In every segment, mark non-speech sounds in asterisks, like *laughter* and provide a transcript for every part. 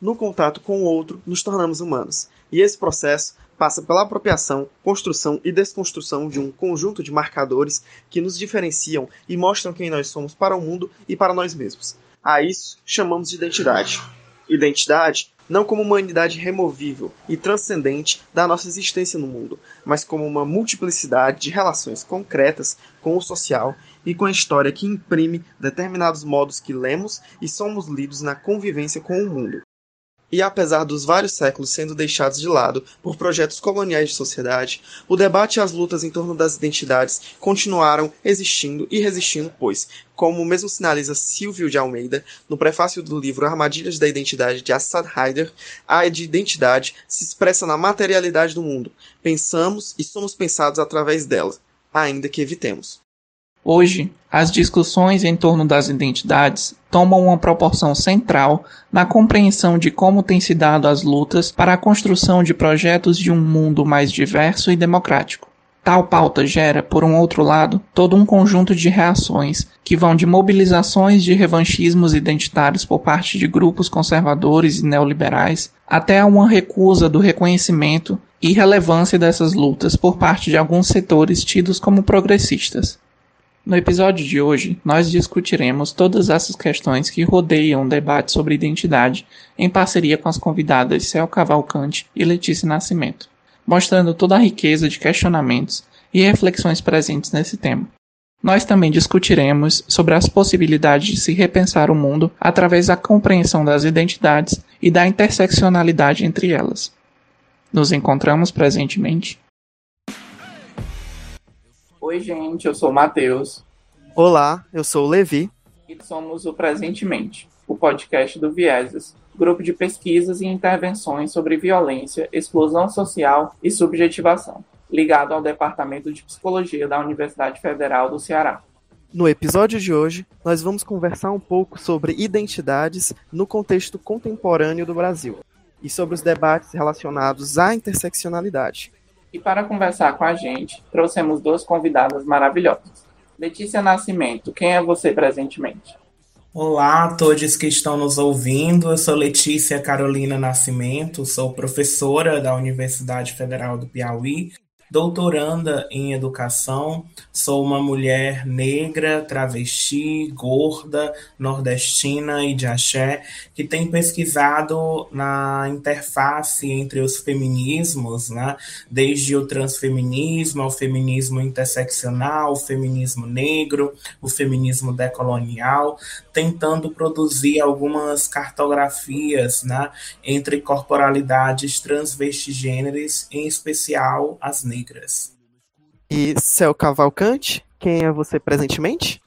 no contato com o outro, nos tornamos humanos. E esse processo passa pela apropriação, construção e desconstrução de um conjunto de marcadores que nos diferenciam e mostram quem nós somos para o mundo e para nós mesmos. A isso chamamos de identidade. Identidade não como uma unidade removível e transcendente da nossa existência no mundo, mas como uma multiplicidade de relações concretas com o social e com a história que imprime determinados modos que lemos e somos lidos na convivência com o mundo. E apesar dos vários séculos sendo deixados de lado por projetos coloniais de sociedade, o debate e as lutas em torno das identidades continuaram existindo e resistindo, pois, como mesmo sinaliza Silvio de Almeida no prefácio do livro Armadilhas da Identidade de Assad Haider, a de identidade se expressa na materialidade do mundo. Pensamos e somos pensados através dela, ainda que evitemos. Hoje, as discussões em torno das identidades tomam uma proporção central na compreensão de como têm se dado as lutas para a construção de projetos de um mundo mais diverso e democrático. Tal pauta gera, por um outro lado, todo um conjunto de reações que vão de mobilizações de revanchismos identitários por parte de grupos conservadores e neoliberais até a uma recusa do reconhecimento e relevância dessas lutas por parte de alguns setores tidos como progressistas. No episódio de hoje, nós discutiremos todas essas questões que rodeiam o debate sobre identidade em parceria com as convidadas Cel Cavalcante e Letícia Nascimento, mostrando toda a riqueza de questionamentos e reflexões presentes nesse tema. Nós também discutiremos sobre as possibilidades de se repensar o mundo através da compreensão das identidades e da interseccionalidade entre elas. Nos encontramos presentemente Oi, gente, eu sou o Matheus. Olá, eu sou o Levi. E somos o Presentemente, o podcast do Vieses, grupo de pesquisas e intervenções sobre violência, exclusão social e subjetivação, ligado ao Departamento de Psicologia da Universidade Federal do Ceará. No episódio de hoje, nós vamos conversar um pouco sobre identidades no contexto contemporâneo do Brasil e sobre os debates relacionados à interseccionalidade. E para conversar com a gente, trouxemos duas convidadas maravilhosas. Letícia Nascimento, quem é você presentemente? Olá a todos que estão nos ouvindo. Eu sou Letícia Carolina Nascimento, sou professora da Universidade Federal do Piauí doutoranda em educação, sou uma mulher negra, travesti, gorda, nordestina e de axé, que tem pesquisado na interface entre os feminismos, né? desde o transfeminismo ao feminismo interseccional, o feminismo negro, o feminismo decolonial, tentando produzir algumas cartografias né? entre corporalidades transvestigêneres, em especial as negras negras. E Céu Cavalcante, quem é você presentemente?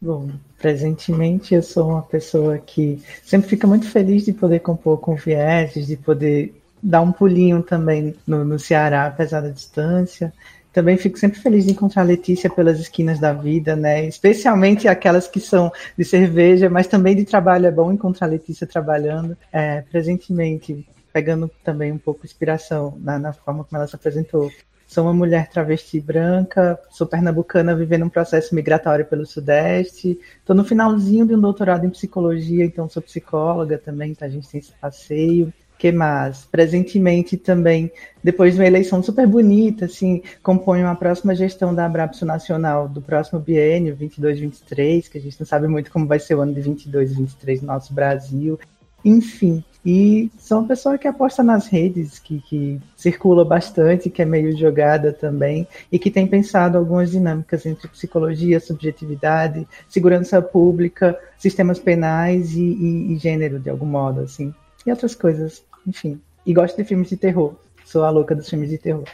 Bom, presentemente eu sou uma pessoa que sempre fica muito feliz de poder compor com vieses, de poder dar um pulinho também no, no Ceará, apesar da distância. Também fico sempre feliz de encontrar a Letícia pelas esquinas da vida, né? Especialmente aquelas que são de cerveja, mas também de trabalho. É bom encontrar a Letícia trabalhando. É, presentemente, pegando também um pouco de inspiração na, na forma como ela se apresentou. Sou uma mulher travesti branca, sou pernambucana vivendo um processo migratório pelo Sudeste. Estou no finalzinho de um doutorado em psicologia, então sou psicóloga também, então a gente tem esse passeio. que mais? Presentemente também, depois de uma eleição super bonita, assim, componho a próxima gestão da Abrapso Nacional do próximo biênio, 22-23, que a gente não sabe muito como vai ser o ano de 22-23 no nosso Brasil. Enfim, e sou uma pessoa que aposta nas redes, que, que circula bastante, que é meio jogada também, e que tem pensado algumas dinâmicas entre psicologia, subjetividade, segurança pública, sistemas penais e, e, e gênero, de algum modo, assim. E outras coisas, enfim. E gosto de filmes de terror. Sou a louca dos filmes de terror.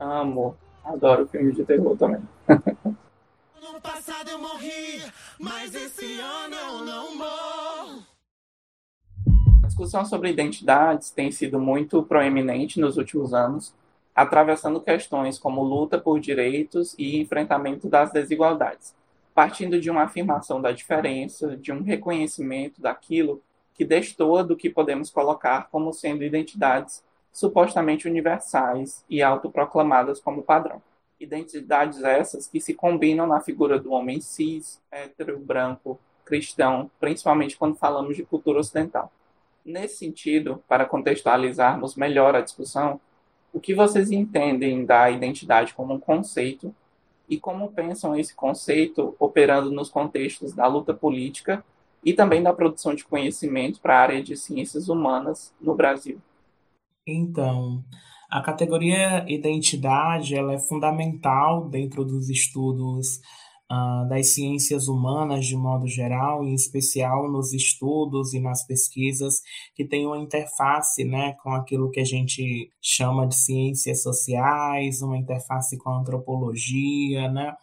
Amo. Adoro filmes de terror também. No passado eu morri, mas esse ano eu não morro discussão sobre identidades tem sido muito proeminente nos últimos anos, atravessando questões como luta por direitos e enfrentamento das desigualdades, partindo de uma afirmação da diferença, de um reconhecimento daquilo que destoa do que podemos colocar como sendo identidades supostamente universais e autoproclamadas como padrão. Identidades essas que se combinam na figura do homem cis, hétero, branco, cristão, principalmente quando falamos de cultura ocidental Nesse sentido, para contextualizarmos melhor a discussão, o que vocês entendem da identidade como um conceito e como pensam esse conceito operando nos contextos da luta política e também da produção de conhecimento para a área de ciências humanas no Brasil? Então, a categoria identidade ela é fundamental dentro dos estudos uh, das ciências humanas de modo geral, em especial nos estudos e nas pesquisas que têm uma interface né, com aquilo que a gente chama de ciências sociais, uma interface com a antropologia, né?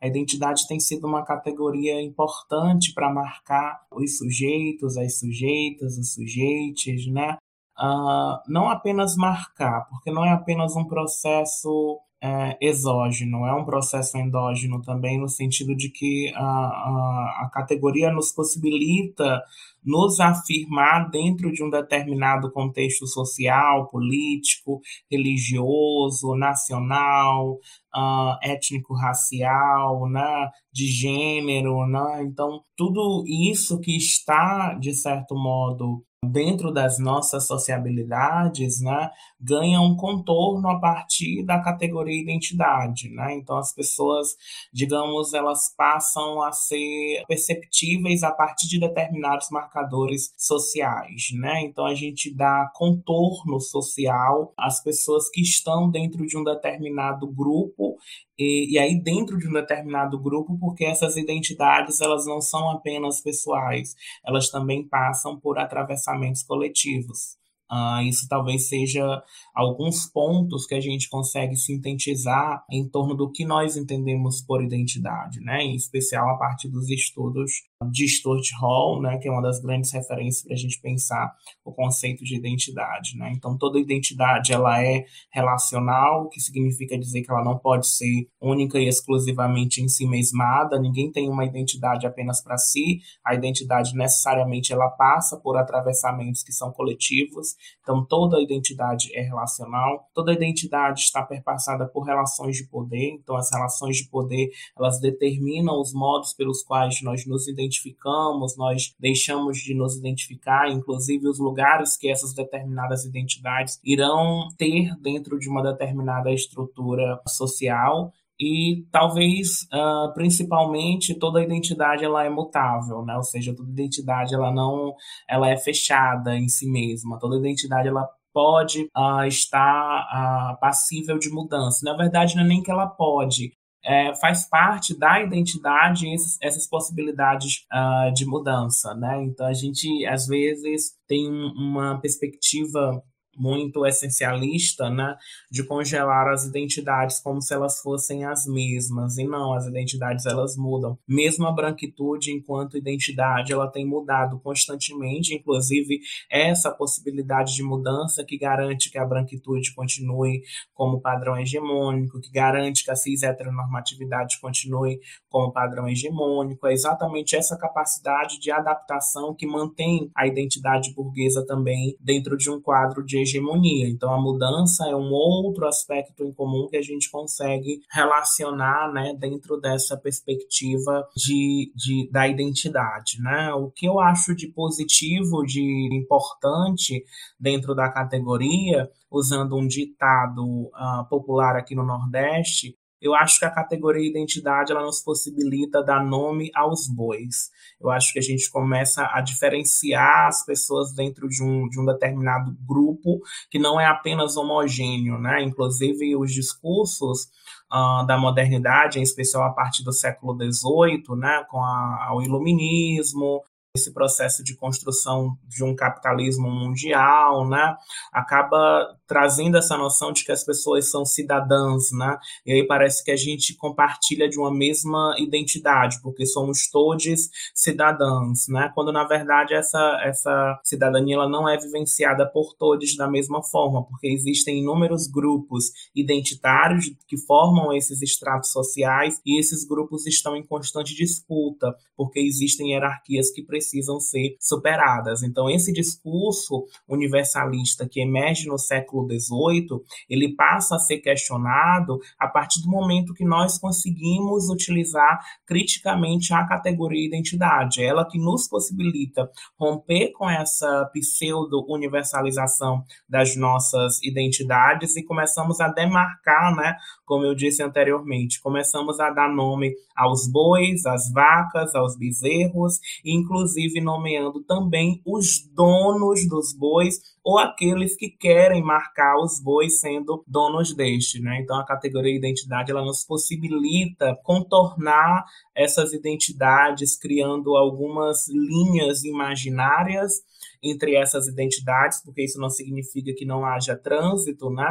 A identidade tem sido uma categoria importante para marcar os sujeitos, as sujeitas, os sujeitos, né? Uh, não apenas marcar, porque não é apenas um processo é, exógeno, é um processo endógeno também, no sentido de que a, a, a categoria nos possibilita nos afirmar dentro de um determinado contexto social, político, religioso, nacional, uh, étnico-racial, né, de gênero, né? Então, tudo isso que está, de certo modo, dentro das nossas sociabilidades, né, ganha um contorno a partir da categoria identidade, né? Então as pessoas, digamos, elas passam a ser perceptíveis a partir de determinados marcadores sociais, né? Então a gente dá contorno social às pessoas que estão dentro de um determinado grupo e, e, aí dentro de um determinado grupo, porque essas identidades elas não são apenas pessoais, elas também passam por atravessamentos coletivos. Uh, isso talvez seja alguns pontos que a gente consegue sintetizar em torno do que nós entendemos por identidade, né? em especial a partir dos estudos de Stuart Hall, né, que é uma das grandes referências para a gente pensar o conceito de identidade. Né? Então, toda identidade ela é relacional, o que significa dizer que ela não pode ser única e exclusivamente em si mesmada. Ninguém tem uma identidade apenas para si. A identidade necessariamente ela passa por atravessamentos que são coletivos. Então, toda identidade é relacional. Toda identidade está perpassada por relações de poder. Então, as relações de poder elas determinam os modos pelos quais nós nos identificamos identificamos, nós deixamos de nos identificar, inclusive os lugares que essas determinadas identidades irão ter dentro de uma determinada estrutura social e talvez uh, principalmente toda identidade ela é mutável, né? Ou seja, toda identidade ela não ela é fechada em si mesma. Toda identidade ela pode uh, estar uh, passível de mudança. Na verdade, não é nem que ela pode, é, faz parte da identidade esses, essas possibilidades uh, de mudança, né? Então a gente às vezes tem uma perspectiva muito essencialista, né, de congelar as identidades como se elas fossem as mesmas. E não, as identidades elas mudam. Mesmo a branquitude enquanto identidade, ela tem mudado constantemente, inclusive essa possibilidade de mudança que garante que a branquitude continue como padrão hegemônico, que garante que a cis heteronormatividade continue como padrão hegemônico. É exatamente essa capacidade de adaptação que mantém a identidade burguesa também dentro de um quadro de hegemonia. Então, a mudança é um outro aspecto em comum que a gente consegue relacionar né, dentro dessa perspectiva de, de, da identidade. Né? O que eu acho de positivo, de importante dentro da categoria, usando um ditado uh, popular aqui no Nordeste, eu acho que a categoria identidade ela nos possibilita dar nome aos bois. Eu acho que a gente começa a diferenciar as pessoas dentro de um, de um determinado grupo que não é apenas homogêneo, né? Inclusive os discursos uh, da modernidade, em especial a partir do século XVIII, né? Com a, o iluminismo, esse processo de construção de um capitalismo mundial, né, acaba trazendo essa noção de que as pessoas são cidadãs, né? E aí parece que a gente compartilha de uma mesma identidade, porque somos todos cidadãos, né? Quando na verdade essa essa cidadania ela não é vivenciada por todos da mesma forma, porque existem inúmeros grupos identitários que formam esses estratos sociais e esses grupos estão em constante disputa, porque existem hierarquias que precisam ser superadas. Então esse discurso universalista que emerge no século século XVIII, ele passa a ser questionado a partir do momento que nós conseguimos utilizar criticamente a categoria identidade, ela que nos possibilita romper com essa pseudo-universalização das nossas identidades e começamos a demarcar, né, como eu disse anteriormente, começamos a dar nome aos bois, às vacas, aos bezerros, inclusive nomeando também os donos dos bois ou aqueles que querem marcar os bois sendo donos deste, né? Então a categoria identidade ela nos possibilita contornar essas identidades criando algumas linhas imaginárias entre essas identidades, porque isso não significa que não haja trânsito, né?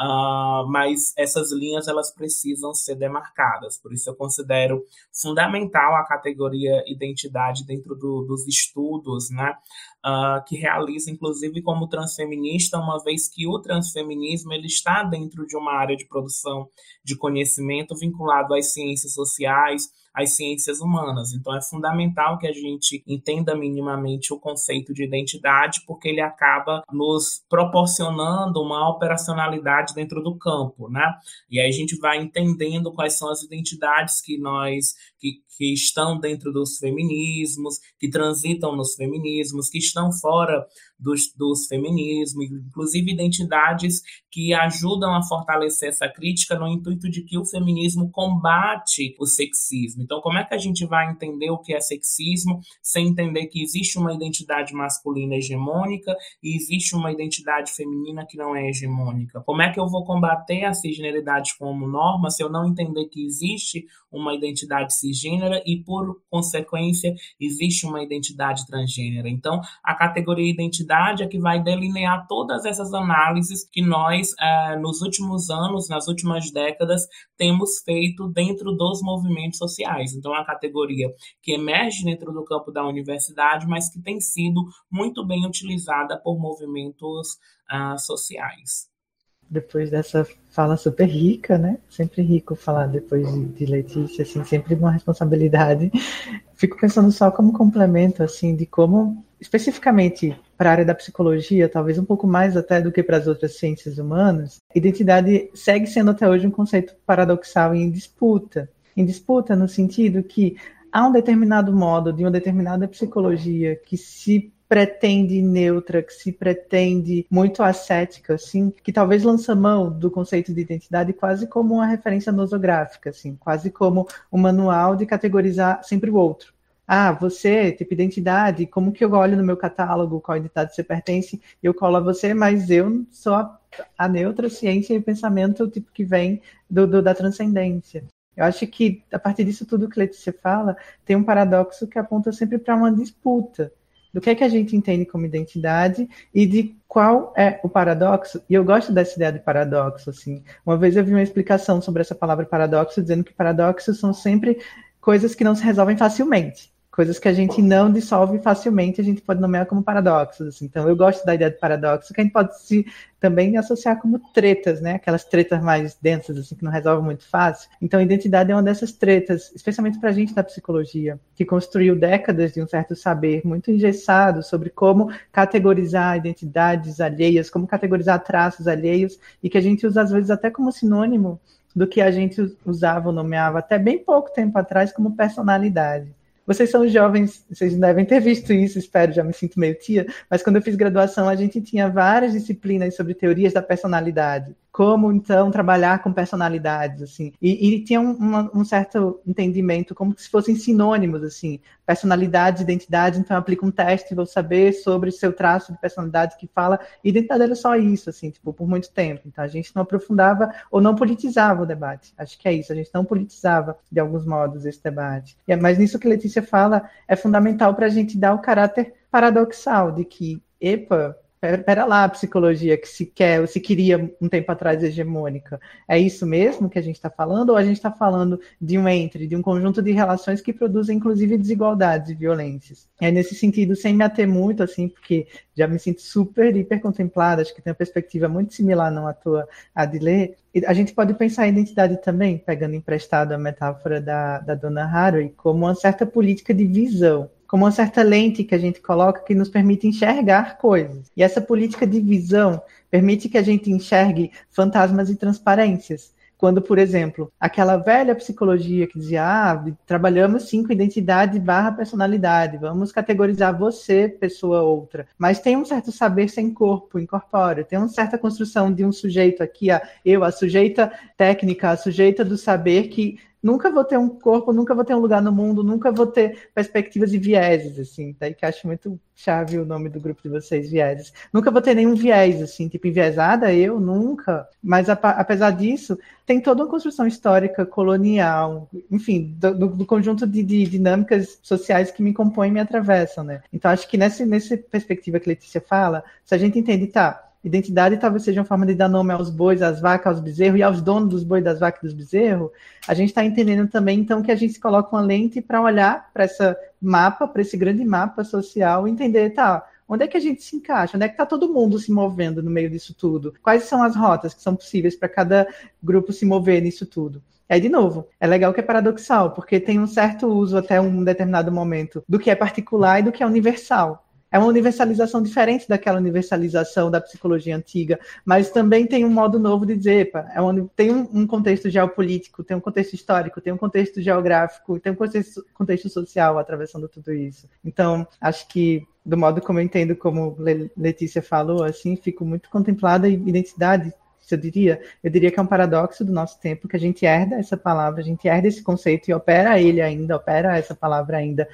Uh, mas essas linhas elas precisam ser demarcadas. Por isso eu considero fundamental a categoria identidade dentro do, dos estudos, né? Uh, que realiza inclusive como transfeminista, uma vez que o transfeminismo ele está dentro de uma área de produção de conhecimento vinculado às ciências sociais, as ciências humanas. Então, é fundamental que a gente entenda minimamente o conceito de identidade, porque ele acaba nos proporcionando uma operacionalidade dentro do campo, né? E aí a gente vai entendendo quais são as identidades que nós que, que estão dentro dos feminismos, que transitam nos feminismos, que estão fora dos, dos feminismos, inclusive identidades que ajudam a fortalecer essa crítica no intuito de que o feminismo combate o sexismo. Então, como é que a gente vai entender o que é sexismo sem entender que existe uma identidade masculina hegemônica e existe uma identidade feminina que não é hegemônica? Como é que eu vou combater a cisgeneridade como norma se eu não entender que existe uma identidade cisgênera e, por consequência, existe uma identidade transgênera? Então, a categoria identidade é que vai delinear todas essas análises que nós, eh, nos últimos anos, nas últimas décadas, temos feito dentro dos movimentos sociais. Então, é uma categoria que emerge dentro do campo da universidade, mas que tem sido muito bem utilizada por movimentos uh, sociais. Depois dessa fala super rica, né? Sempre rico falar depois de, de Letícia, assim, sempre uma responsabilidade. *laughs* Fico pensando só como complemento, assim, de como, especificamente para a área da psicologia, talvez um pouco mais até do que para as outras ciências humanas, identidade segue sendo até hoje um conceito paradoxal e em disputa em disputa no sentido que há um determinado modo de uma determinada psicologia que se pretende neutra, que se pretende muito ascética, assim, que talvez lança mão do conceito de identidade quase como uma referência nosográfica, assim, quase como um manual de categorizar sempre o outro. Ah, você, tipo, identidade, como que eu olho no meu catálogo qual identidade você pertence, eu colo a você, mas eu sou a, a neutra ciência e pensamento tipo que vem do, do da transcendência. Eu acho que, a partir disso tudo que Letícia fala, tem um paradoxo que aponta sempre para uma disputa do que é que a gente entende como identidade e de qual é o paradoxo. E eu gosto dessa ideia de paradoxo, assim. Uma vez eu vi uma explicação sobre essa palavra paradoxo, dizendo que paradoxos são sempre coisas que não se resolvem facilmente coisas que a gente não dissolve facilmente, a gente pode nomear como paradoxos. Assim. Então, eu gosto da ideia de paradoxo, que a gente pode se também associar como tretas, né? Aquelas tretas mais densas, assim, que não resolvem muito fácil. Então, a identidade é uma dessas tretas, especialmente para a gente da psicologia, que construiu décadas de um certo saber muito engessado sobre como categorizar identidades alheias, como categorizar traços alheios, e que a gente usa, às vezes, até como sinônimo do que a gente usava ou nomeava até bem pouco tempo atrás como personalidade. Vocês são jovens, vocês devem ter visto isso, espero, já me sinto meio tia, mas quando eu fiz graduação, a gente tinha várias disciplinas sobre teorias da personalidade como então trabalhar com personalidades assim. E, e tinha um, uma, um, certo entendimento como se fossem sinônimos assim. Personalidade identidade então aplica um teste vou saber sobre seu traço de personalidade que fala identidade era só isso assim tipo por muito tempo. Então a gente não aprofundava ou não politizava o debate. Acho que é isso a gente não politizava de alguns modos esse debate. E, é, mas nisso que Letícia fala é fundamental para a gente dar o caráter paradoxal de que epa Pera lá, a psicologia que se quer, se queria um tempo atrás hegemônica. É isso mesmo que a gente está falando? Ou a gente está falando de um entre, de um conjunto de relações que produzem, inclusive, desigualdades e violências? É nesse sentido, sem me ater muito, assim, porque já me sinto super, hiper contemplada, acho que tem uma perspectiva muito similar, não à toa, a de ler. A gente pode pensar a identidade também, pegando emprestado a metáfora da, da dona Haraway, como uma certa política de visão como uma certa lente que a gente coloca que nos permite enxergar coisas. E essa política de visão permite que a gente enxergue fantasmas e transparências. Quando, por exemplo, aquela velha psicologia que dizia, ah, trabalhamos sim com identidade barra personalidade, vamos categorizar você, pessoa outra. Mas tem um certo saber sem corpo, incorpóreo, tem uma certa construção de um sujeito aqui, a eu, a sujeita técnica, a sujeita do saber que nunca vou ter um corpo, nunca vou ter um lugar no mundo, nunca vou ter perspectivas e vieses, assim. Daí que acho muito chave o nome do grupo de vocês, vieses. Nunca vou ter nenhum viés, assim, tipo enviesada, eu nunca. Mas apesar disso, tem toda uma construção histórica, colonial, enfim, do, do conjunto de, de, dinâmicas sociais que me compõem e me atravessam, né? Então acho que nessa, nessa perspectiva que Letícia fala, se a gente entende, tá, Identidade talvez seja uma forma de dar nome aos bois, às vacas, aos bezerros e aos donos dos bois, das vacas e dos bezerros. A gente está entendendo também, então, que a gente coloca uma lente para olhar para esse mapa, para esse grande mapa social, e entender, tá, onde é que a gente se encaixa? Onde é que está todo mundo se movendo no meio disso tudo? Quais são as rotas que são possíveis para cada grupo se mover nisso tudo? Aí, de novo, é legal que é paradoxal, porque tem um certo uso até um determinado momento do que é particular e do que é universal. É uma universalização diferente daquela universalização da psicologia antiga, mas também tem um modo novo de dizer, epa, é uma, tem um, um, contexto geopolítico, tem um contexto histórico, tem um contexto geográfico, tem um contexto, contexto social atravessando tudo isso. Então, acho que do modo como eu entendo, como Letícia falou, assim, fico muito contemplada e identidade eu diria? Eu diria que é um paradoxo do nosso tempo, que a gente herda essa palavra, a gente herda esse conceito e opera ele ainda, opera essa palavra ainda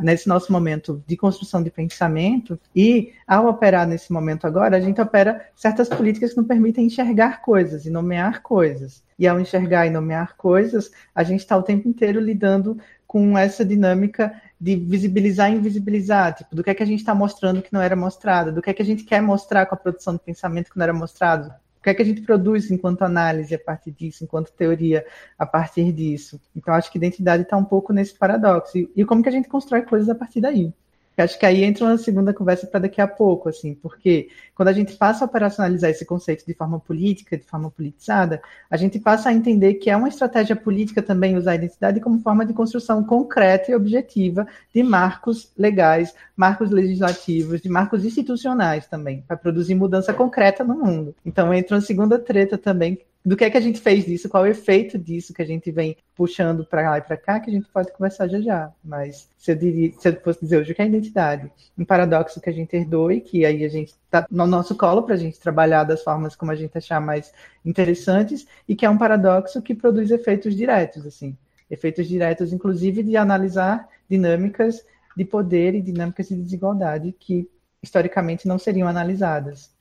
nesse nosso momento de construção de pensamento, e ao operar nesse momento agora, a gente opera certas políticas que nos permitem enxergar coisas e nomear coisas. E ao enxergar e nomear coisas, a gente está o tempo inteiro lidando com essa dinâmica de visibilizar e invisibilizar, tipo, do que é que a gente está mostrando que não era mostrado, do que é que a gente quer mostrar com a produção de pensamento que não era mostrado, o que é que a gente produz enquanto análise a partir disso, enquanto teoria a partir disso? Então, acho que identidade está um pouco nesse paradoxo. E, e como que a gente constrói coisas a partir daí? Acho que aí entra uma segunda conversa para daqui a pouco, assim, porque quando a gente passa a operacionalizar esse conceito de forma política, de forma politizada, a gente passa a entender que é uma estratégia política também usar a identidade como forma de construção concreta e objetiva de marcos legais, marcos legislativos, de marcos institucionais também, para produzir mudança concreta no mundo. Então entra uma segunda treta também do que é que a gente fez disso, qual é o efeito disso que a gente vem puxando para lá e para cá, que a gente pode conversar já já. Mas se eu, diria, se eu fosse dizer hoje o que é identidade, um paradoxo que a gente herdou e que aí a gente está no nosso colo para a gente trabalhar das formas como a gente achar mais interessantes e que é um paradoxo que produz efeitos diretos, assim, efeitos diretos, inclusive de analisar dinâmicas de poder e dinâmicas de desigualdade que historicamente não seriam analisadas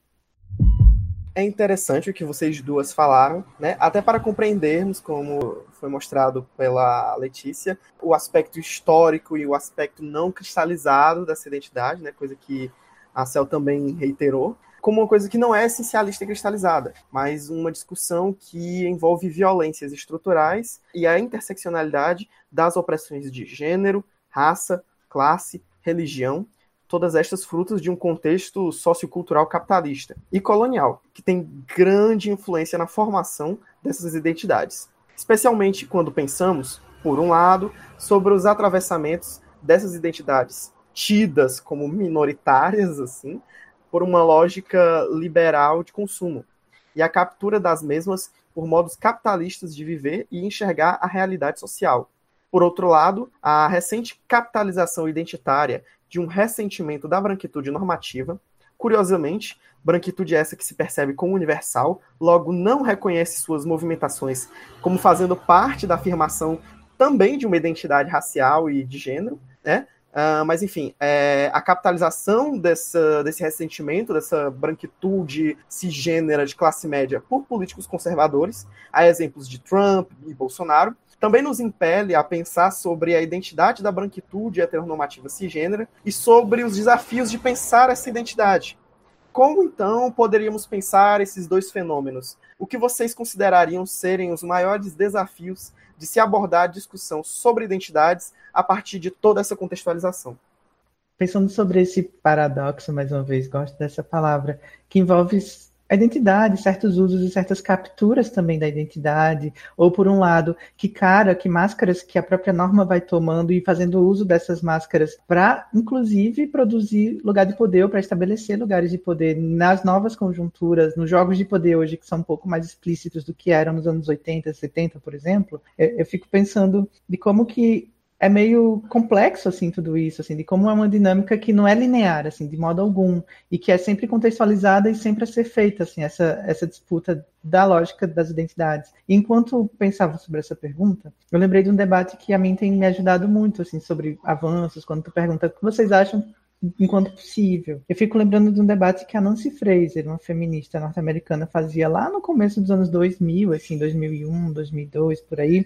é interessante o que vocês duas falaram, né? Até para compreendermos, como foi mostrado pela Letícia, o aspecto histórico e o aspecto não cristalizado dessa identidade, né? Coisa que a Cel também reiterou, como uma coisa que não é essencialista e cristalizada, mas uma discussão que envolve violências estruturais e a interseccionalidade das opressões de gênero, raça, classe, religião todas estas frutas de um contexto sociocultural capitalista e colonial, que tem grande influência na formação dessas identidades. Especialmente quando pensamos, por um lado, sobre os atravessamentos dessas identidades tidas como minoritárias, assim, por uma lógica liberal de consumo, e a captura das mesmas por modos capitalistas de viver e enxergar a realidade social. Por outro lado, a recente capitalização identitária de um ressentimento da branquitude normativa. Curiosamente, branquitude essa que se percebe como universal, logo não reconhece suas movimentações como fazendo parte da afirmação também de uma identidade racial e de gênero, né? Uh, mas, enfim, é, a capitalização dessa, desse ressentimento, dessa branquitude cisgênera de classe média por políticos conservadores, há exemplos de Trump e Bolsonaro, também nos impele a pensar sobre a identidade da branquitude heteronormativa cisgênera e sobre os desafios de pensar essa identidade. Como então poderíamos pensar esses dois fenômenos? O que vocês considerariam serem os maiores desafios de se abordar a discussão sobre identidades a partir de toda essa contextualização? Pensando sobre esse paradoxo, mais uma vez, gosto dessa palavra, que envolve a identidade, certos usos e certas capturas também da identidade, ou por um lado, que cara, que máscaras que a própria norma vai tomando e fazendo uso dessas máscaras para, inclusive, produzir lugar de poder para estabelecer lugares de poder nas novas conjunturas, nos jogos de poder hoje que são um pouco mais explícitos do que eram nos anos 80, 70, por exemplo, eu, eu fico pensando de como que é meio complexo assim tudo isso, assim, de como é uma dinâmica que não é linear, assim, de modo algum, e que é sempre contextualizada e sempre a ser feita, assim, essa essa disputa da lógica das identidades. E enquanto pensava sobre essa pergunta, eu lembrei de um debate que a mim tem me ajudado muito, assim, sobre avanços, quando tu pergunta o que vocês acham enquanto possível. Eu fico lembrando de um debate que a Nancy Fraser, uma feminista norte-americana, fazia lá no começo dos anos 2000, assim, 2001, 2002, por aí,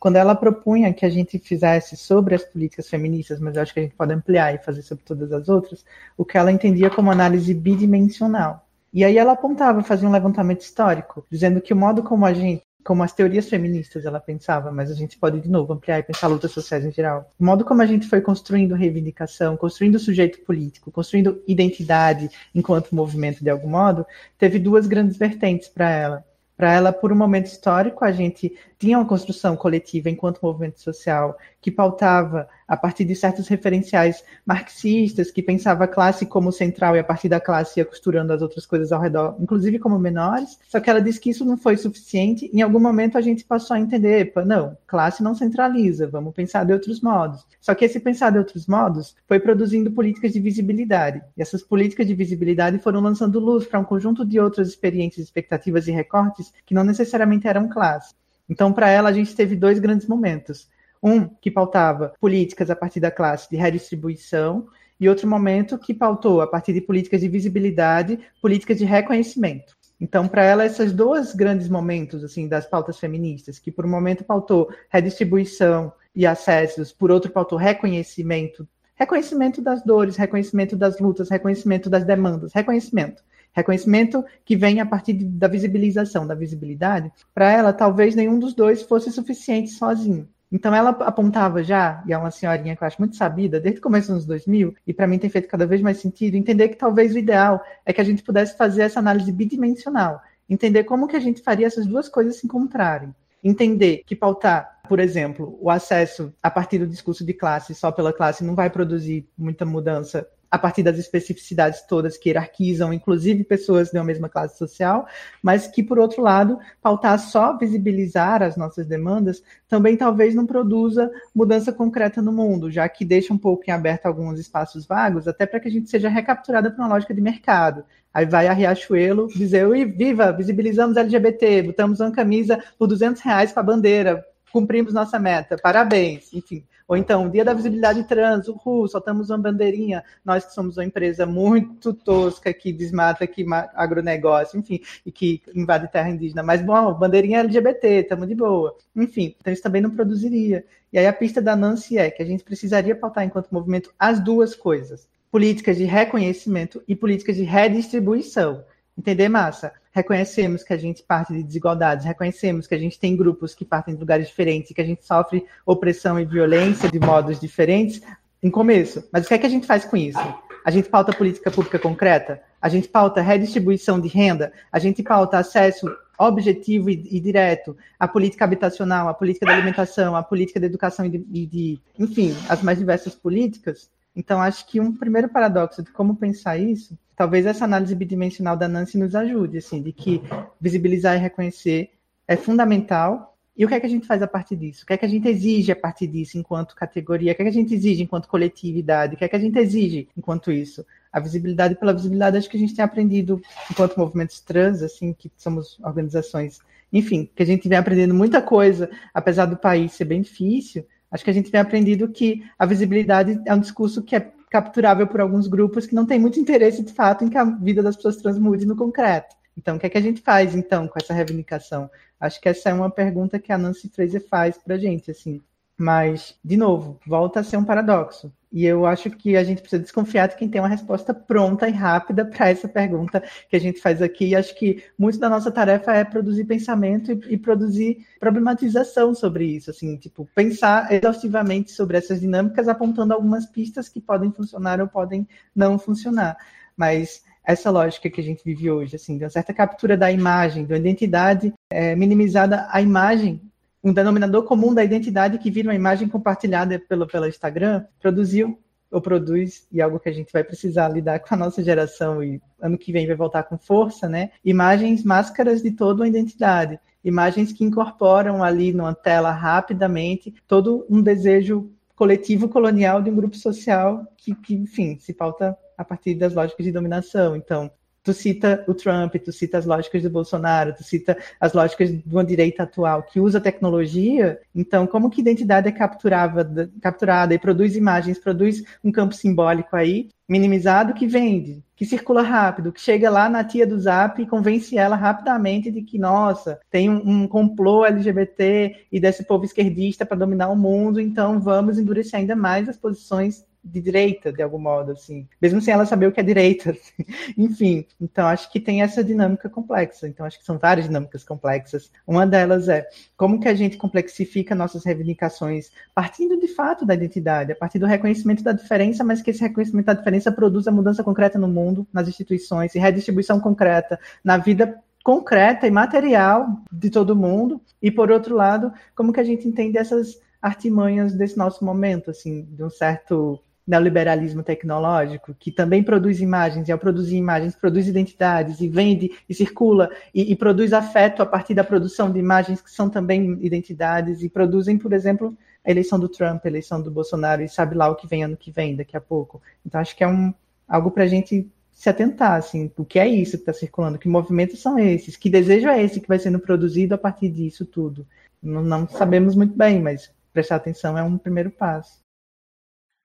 quando ela propunha que a gente fizesse sobre as políticas feministas, mas eu acho que a gente pode ampliar e fazer sobre todas as outras, o que ela entendia como análise bidimensional. E aí ela apontava, fazia um levantamento histórico, dizendo que o modo como a gente como as teorias feministas ela pensava, mas a gente pode de novo ampliar e pensar lutas sociais em geral. O modo como a gente foi construindo reivindicação, construindo sujeito político, construindo identidade enquanto movimento de algum modo, teve duas grandes vertentes para ela. Para ela, por um momento histórico, a gente tinha uma construção coletiva enquanto movimento social que pautava a partir de certos referenciais marxistas, que pensava a classe como central e a partir da classe ia costurando as outras coisas ao redor, inclusive como menores. Só que ela disse que isso não foi suficiente. Em algum momento a gente passou a entender, epa, não, classe não centraliza, vamos pensar de outros modos. Só que esse pensar de outros modos foi produzindo políticas de visibilidade. E essas políticas de visibilidade foram lançando luz para um conjunto de outras experiências, expectativas e recortes que não necessariamente eram classe. Então, para ela, a gente teve dois grandes momentos um que pautava políticas a partir da classe de redistribuição e outro momento que pautou a partir de políticas de visibilidade, políticas de reconhecimento. Então, para ela, esses dois grandes momentos assim das pautas feministas, que por um momento pautou redistribuição e acessos, por outro pautou reconhecimento, reconhecimento das dores, reconhecimento das lutas, reconhecimento das demandas, reconhecimento. Reconhecimento que vem a partir da visibilização, da visibilidade. Para ela, talvez nenhum dos dois fosse suficiente sozinho. Então ela apontava já, e é uma senhorinha que eu acho muito sabida, desde o começo dos anos 2000, e para mim tem feito cada vez mais sentido, entender que talvez o ideal é que a gente pudesse fazer essa análise bidimensional, entender como que a gente faria essas duas coisas se encontrarem. Entender que pautar, por exemplo, o acesso a partir do discurso de classe só pela classe não vai produzir muita mudança a partir das especificidades todas que hierarquizam, inclusive pessoas de uma mesma classe social, mas que, por outro lado, pautar só visibilizar as nossas demandas também talvez não produza mudança concreta no mundo, já que deixa um pouco em aberto alguns espaços vagos, até para que a gente seja recapturada por uma lógica de mercado. Aí vai a Riachuelo dizer, Ui, viva, visibilizamos LGBT, botamos uma camisa por 200 reais com a bandeira, cumprimos nossa meta, parabéns, enfim. Ou então, Dia da Visibilidade Trans, uhul, soltamos uma bandeirinha, nós que somos uma empresa muito tosca, que desmata aqui agronegócio, enfim, e que invade terra indígena. Mas, bom, bandeirinha LGBT, estamos de boa. Enfim, então isso também não produziria. E aí a pista da Nancy é que a gente precisaria pautar, enquanto movimento, as duas coisas. Políticas de reconhecimento e políticas de redistribuição. Entender, massa? Reconhecemos que a gente parte de desigualdades, reconhecemos que a gente tem grupos que partem de lugares diferentes, que a gente sofre opressão e violência de modos diferentes, em começo. Mas o que é que a gente faz com isso? A gente pauta política pública concreta? A gente pauta redistribuição de renda? A gente pauta acesso objetivo e, e direto à política habitacional, à política da alimentação, à política da educação e de, e de, enfim, as mais diversas políticas? Então, acho que um primeiro paradoxo de como pensar isso talvez essa análise bidimensional da Nancy nos ajude, assim, de que visibilizar e reconhecer é fundamental. E o que é que a gente faz a partir disso? O que é que a gente exige a partir disso enquanto categoria? O que é que a gente exige enquanto coletividade? O que é que a gente exige enquanto isso? A visibilidade pela visibilidade, acho que a gente tem aprendido enquanto movimentos trans, assim, que somos organizações, enfim, que a gente vem aprendendo muita coisa, apesar do país ser bem difícil, acho que a gente vem aprendendo que a visibilidade é um discurso que é capturável por alguns grupos que não têm muito interesse, de fato, em que a vida das pessoas trans mude no concreto. Então, o que é que a gente faz, então, com essa reivindicação? Acho que essa é uma pergunta que a Nancy Fraser faz para a gente, assim. Mas, de novo, volta a ser um paradoxo. E eu acho que a gente precisa desconfiar de quem tem uma resposta pronta e rápida para essa pergunta que a gente faz aqui. E acho que muito da nossa tarefa é produzir pensamento e, e, produzir problematização sobre isso, assim, tipo, pensar exaustivamente sobre essas dinâmicas, apontando algumas pistas que podem funcionar ou podem não funcionar. Mas essa lógica que a gente vive hoje, assim, de uma certa captura da imagem, da identidade é, minimizada a imagem, um denominador comum da identidade que vira uma imagem compartilhada pelo, pelo Instagram, produziu ou produz, e algo que a gente vai precisar lidar com a nossa geração e ano que vem vai voltar com força, né? Imagens máscaras de toda uma identidade. Imagens que incorporam ali numa tela rapidamente todo um desejo coletivo colonial de um grupo social que, que enfim, se pauta a partir das lógicas de dominação. Então, tu cita o Trump, tu cita as lógicas do Bolsonaro, tu cita as lógicas de uma direita atual que usa tecnologia. Então, como que identidade é capturada, capturada e produz imagens, produz um campo simbólico aí, minimizado que vende, que circula rápido, que chega lá na tia do Zap e convence ela rapidamente de que, nossa, tem um, um complô LGBT e desse povo esquerdista para dominar o mundo, então vamos endurecer ainda mais as posições de direita, de algum modo, assim, mesmo sem ela saber o que é direita. *laughs* Assim. Enfim, então acho que tem essa dinâmica complexa. Então acho que são várias dinâmicas complexas. Uma delas é como que a gente complexifica nossas reivindicações partindo de fato da identidade, a partir do reconhecimento da diferença, mas que esse reconhecimento da diferença produza mudança concreta no mundo, nas instituições, e redistribuição concreta na vida concreta e material de todo mundo. E por outro lado, como que a gente entende essas artimanhas desse nosso momento, assim, de um certo neoliberalismo tecnológico, que também produz imagens, e ao produzir imagens, produz identidades, e vende, e circula, e, e, produz afeto a partir da produção de imagens que são também identidades, e produzem, por exemplo, a eleição do Trump, a eleição do Bolsonaro, e sabe lá o que vem ano que vem, daqui a pouco. Então, acho que é um, algo para a gente se atentar, assim, o que é isso que está circulando, que movimentos são esses, que desejo é esse que vai sendo produzido a partir disso tudo. Não, não sabemos muito bem, mas prestar atenção é um primeiro passo.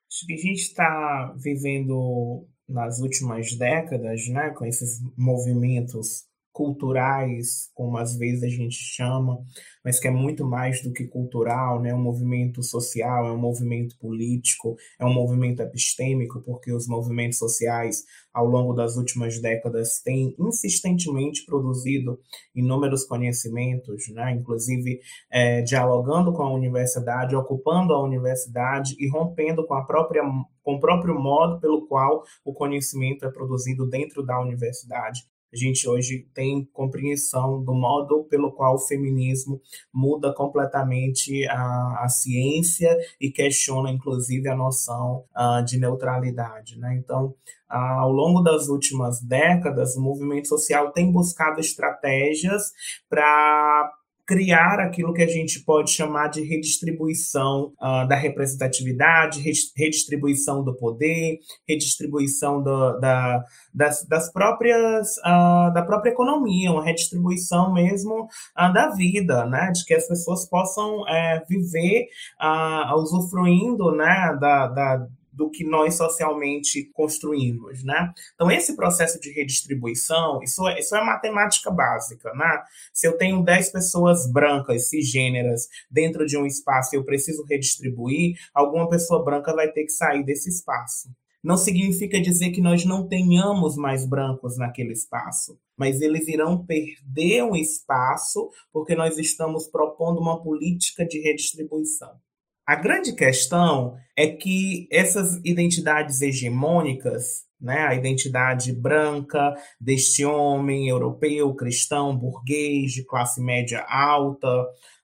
Acho que a gente está vivendo nas últimas décadas, né, com esses movimentos culturais, como às vezes a gente chama, mas que é muito mais do que cultural, né? É um movimento social, é um movimento político, é um movimento epistêmico, porque os movimentos sociais, ao longo das últimas décadas, têm insistentemente produzido inúmeros conhecimentos, né? inclusive é, dialogando com a universidade, ocupando a universidade e rompendo com a própria com o próprio modo pelo qual o conhecimento é produzido dentro da universidade a gente hoje tem compreensão do modo pelo qual o feminismo muda completamente a, a ciência e questiona, inclusive, a noção uh, de neutralidade. Né? Então, ao longo das últimas décadas, o movimento social tem buscado estratégias para criar aquilo que a gente pode chamar de redistribuição uh, da representatividade, redistribuição do poder, redistribuição do, da, das, das próprias uh, da própria economia, uma redistribuição mesmo uh, da vida, né, de que as pessoas possam é, viver usufruindo, né, da, da do que nós socialmente construímos, né? Então, esse processo de redistribuição, isso é, isso é matemática básica, né? Se eu tenho 10 pessoas brancas, cisgêneras, dentro de um espaço e eu preciso redistribuir, alguma pessoa branca vai ter que sair desse espaço. Não significa dizer que nós não tenhamos mais brancos naquele espaço, mas eles irão perder um espaço porque nós estamos propondo uma política de redistribuição. A grande questão é que essas identidades hegemônicas, né, a identidade branca deste homem europeu, cristão, burguês, de classe média alta,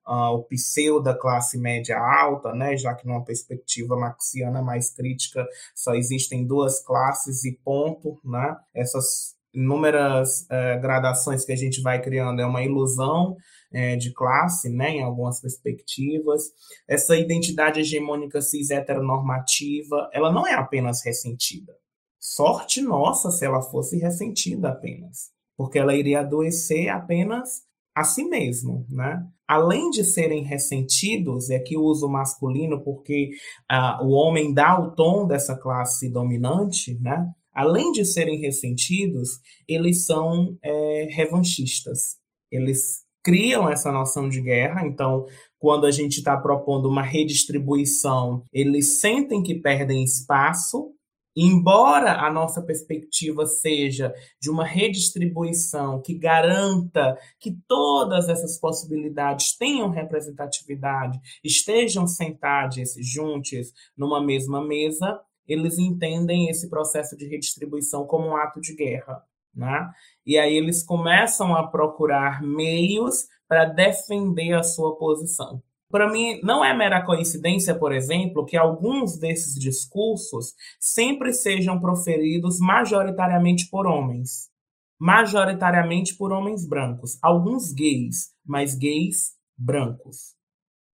uh, o pseudo classe média alta, né, já que numa perspectiva marxiana mais crítica só existem duas classes e ponto, né, essas inúmeras uh, gradações que a gente vai criando é uma ilusão é, de classe, né, em algumas perspectivas. Essa identidade hegemônica cis heteronormativa, ela não é apenas ressentida. Sorte nossa se ela fosse ressentida apenas, porque ela iria adoecer apenas a si mesmo, né? Além de serem ressentidos, é que o uso masculino, porque uh, o homem dá o tom dessa classe dominante, né? Além de serem ressentidos, eles são é, revanchistas. Eles criam essa noção de guerra. Então, quando a gente está propondo uma redistribuição, eles sentem que perdem espaço. Embora a nossa perspectiva seja de uma redistribuição que garanta que todas essas possibilidades tenham representatividade, estejam sentados juntos numa mesma mesa, eles entendem esse processo de redistribuição como um ato de guerra. Né? E aí eles começam a procurar meios para defender a sua posição. Para mim, não é mera coincidência, por exemplo, que alguns desses discursos sempre sejam proferidos majoritariamente por homens. Majoritariamente por homens brancos. Alguns gays, mas gays brancos.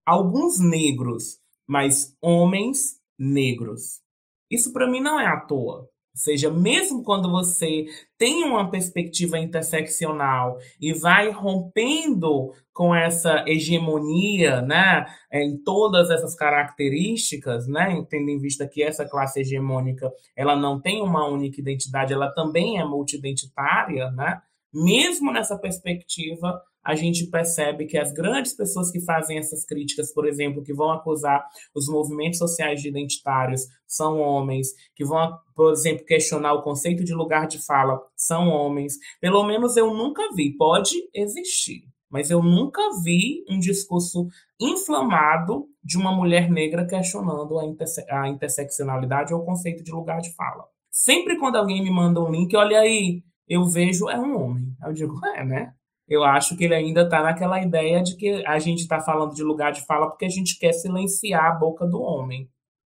Alguns negros, mas homens negros. Isso para mim não é à toa. Ou seja, mesmo quando você tem uma perspectiva interseccional e vai rompendo com essa hegemonia, né, em todas essas características, né, tendo em vista que essa classe hegemônica, ela não tem uma única identidade, ela também é multidentitária, né? Mesmo nessa perspectiva, a gente percebe que as grandes pessoas que fazem essas críticas, por exemplo, que vão acusar os movimentos sociais identitários, são homens, que vão, por exemplo, questionar o conceito de lugar de fala, são homens. Pelo menos eu nunca vi, pode existir, mas eu nunca vi um discurso inflamado de uma mulher negra questionando a, interse a interseccionalidade ou o conceito de lugar de fala. Sempre quando alguém me manda um link, olha aí, eu vejo é um homem. Eu digo, *laughs* é, né? eu acho que ele ainda está naquela ideia de que a gente está falando de lugar de fala porque a gente quer silenciar a boca do homem.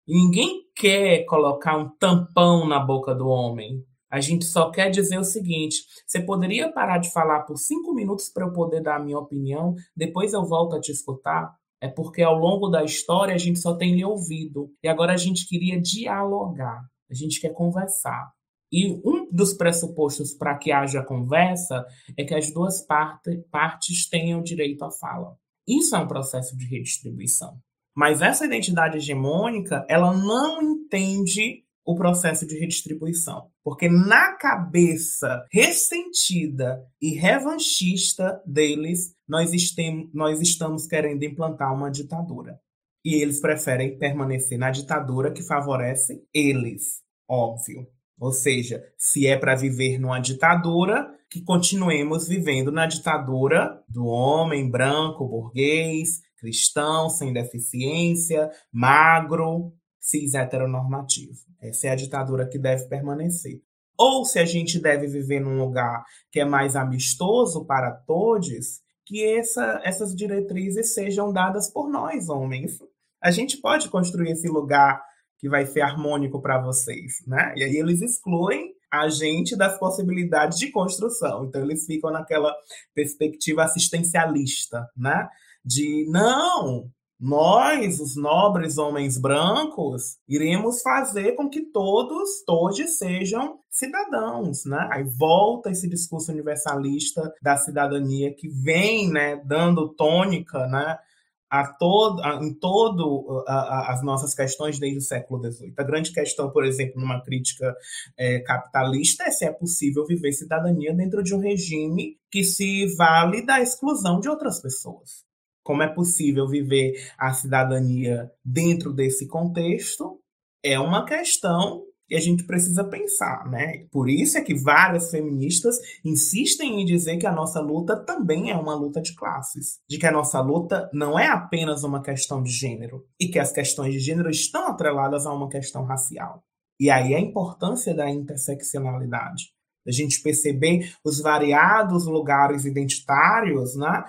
E ninguém quer colocar um tampão na boca do homem. A gente só quer dizer o seguinte: você poderia parar de falar por cinco minutos para eu poder dar a minha opinião, depois eu volto a te escutar? É porque ao longo da história a gente só tem lhe ouvido. E agora a gente queria dialogar, a gente quer conversar. E um dos pressupostos para que haja conversa é que as duas parte, partes tenham direito à fala. Isso é um processo de redistribuição. Mas essa identidade hegemônica, ela não entende o processo de redistribuição. Porque na cabeça ressentida e revanchista deles, nós, nós estamos querendo implantar uma ditadura. E eles preferem permanecer na ditadura que favorece eles, óbvio. Ou seja, se é para viver numa ditadura, que continuemos vivendo na ditadura do homem branco, burguês, cristão, sem deficiência, magro, cis heteronormativo. Essa é a ditadura que deve permanecer. Ou se a gente deve viver num lugar que é mais amistoso para todos, que essa, essas diretrizes sejam dadas por nós, homens. A gente pode construir esse lugar que vai ser harmônico para vocês, né? E aí eles excluem a gente das possibilidades de construção. Então eles ficam naquela perspectiva assistencialista, né? De não, nós, os nobres homens brancos, iremos fazer com que todos, todos sejam cidadãos, né? Aí volta esse discurso universalista da cidadania que vem, né, dando tônica, né, a todo, a, em todo a, a, as nossas questões desde o século XVIII. A grande questão, por exemplo, numa crítica é, capitalista é se é possível viver cidadania dentro de um regime que se vale da exclusão de outras pessoas. Como é possível viver a cidadania dentro desse contexto? É uma questão e a gente precisa pensar, né? Por isso é que várias feministas insistem em dizer que a nossa luta também é uma luta de classes, de que a nossa luta não é apenas uma questão de gênero e que as questões de gênero estão atreladas a uma questão racial. E aí a importância da interseccionalidade, a gente perceber os variados lugares identitários, né,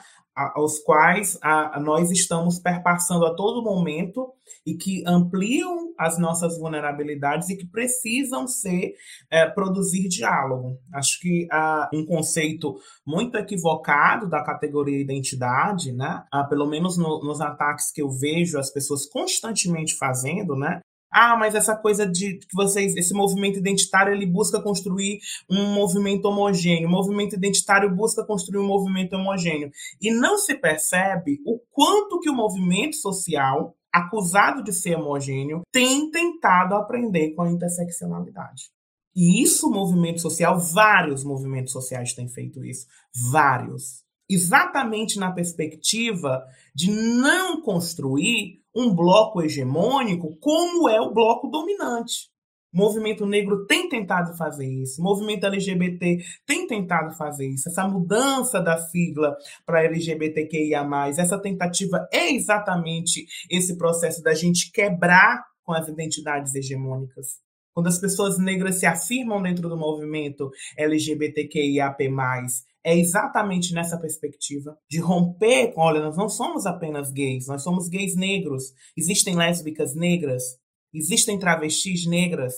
aos quais a, nós estamos perpassando a todo momento e que ampliam as nossas vulnerabilidades e que precisam ser é, produzir diálogo. Acho que há um conceito muito equivocado da categoria identidade, né? Ah, pelo menos no, nos ataques que eu vejo as pessoas constantemente fazendo, né? Ah, mas essa coisa de que vocês, esse movimento identitário, ele busca construir um movimento homogêneo. O movimento identitário busca construir um movimento homogêneo. E não se percebe o quanto que o movimento social, acusado de ser homogêneo, tem tentado aprender com a interseccionalidade. E isso, o movimento social, vários movimentos sociais têm feito isso. Vários. Exatamente na perspectiva de não construir um bloco hegemônico como é o bloco dominante. O movimento negro tem tentado fazer isso, o movimento LGBT tem tentado fazer isso. Essa mudança da sigla para LGBTQIA, essa tentativa é exatamente esse processo da gente quebrar com as identidades hegemônicas. quando as pessoas negras se afirmam dentro do movimento LGBTQIAP+, é exatamente nessa perspectiva de romper com, olha, nós não somos apenas gays, nós somos gays negros, existem lésbicas negras, existem travestis negras.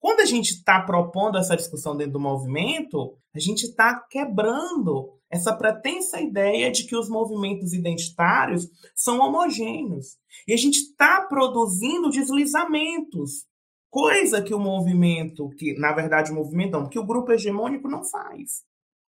Quando a gente está propondo essa discussão dentro do movimento, a gente está quebrando essa pretensa ideia de que os movimentos identitários são homogêneos. E a gente está produzindo deslizamentos Coisa que o movimento, que na verdade o movimento não, que o grupo hegemônico não faz.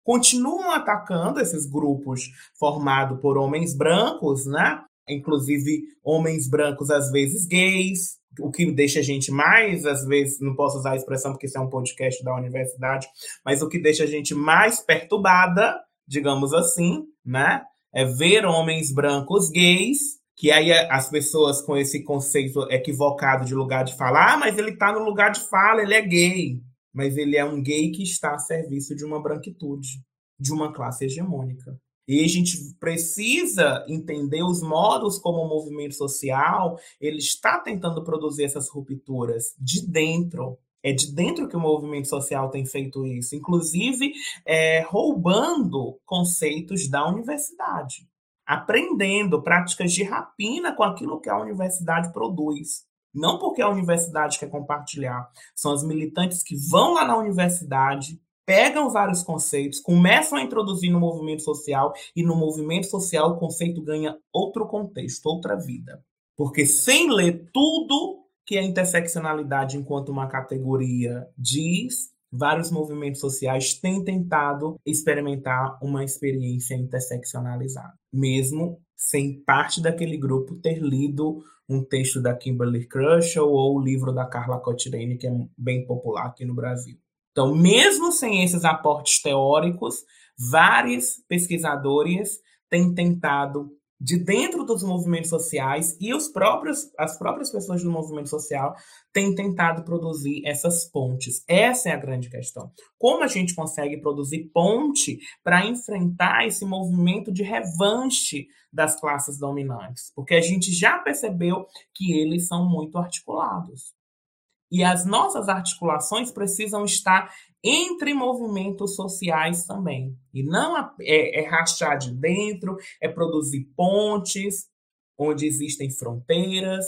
Continuam atacando esses grupos formados por homens brancos, né? Inclusive homens brancos às vezes gays, o que deixa a gente mais, às vezes, não posso usar a expressão porque isso é um podcast da universidade, mas o que deixa a gente mais perturbada, digamos assim, né? É ver homens brancos gays que aí as pessoas com esse conceito equivocado de lugar de fala, ah, mas ele está no lugar de fala, ele é gay. Mas ele é um gay que está a serviço de uma branquitude, de uma classe hegemônica. E a gente precisa entender os modos como o movimento social ele está tentando produzir essas rupturas de dentro. É de dentro que o movimento social tem feito isso, inclusive é, roubando conceitos da universidade aprendendo práticas de rapina com aquilo que a universidade produz. Não porque a universidade quer compartilhar, são as militantes que vão lá na universidade, pegam vários conceitos, começam a introduzir no movimento social e no movimento social o conceito ganha outro contexto, outra vida. Porque sem ler tudo que a interseccionalidade enquanto uma categoria diz, vários movimentos sociais têm tentado experimentar uma experiência interseccionalizada, mesmo sem parte daquele grupo ter lido um texto da Kimberly Crenshaw ou o livro da Carla Cotirene, que é bem popular aqui no Brasil. Então, mesmo sem esses aportes teóricos, vários pesquisadores têm tentado de dentro dos movimentos sociais e os próprios, as próprias pessoas do movimento social têm tentado produzir essas pontes. Essa é a grande questão. Como a gente consegue produzir ponte para enfrentar esse movimento de revanche das classes dominantes? Porque a gente já percebeu que eles são muito articulados. E as nossas articulações precisam estar entre movimentos sociais também. E não é, é rachar de dentro, é produzir pontes onde existem fronteiras.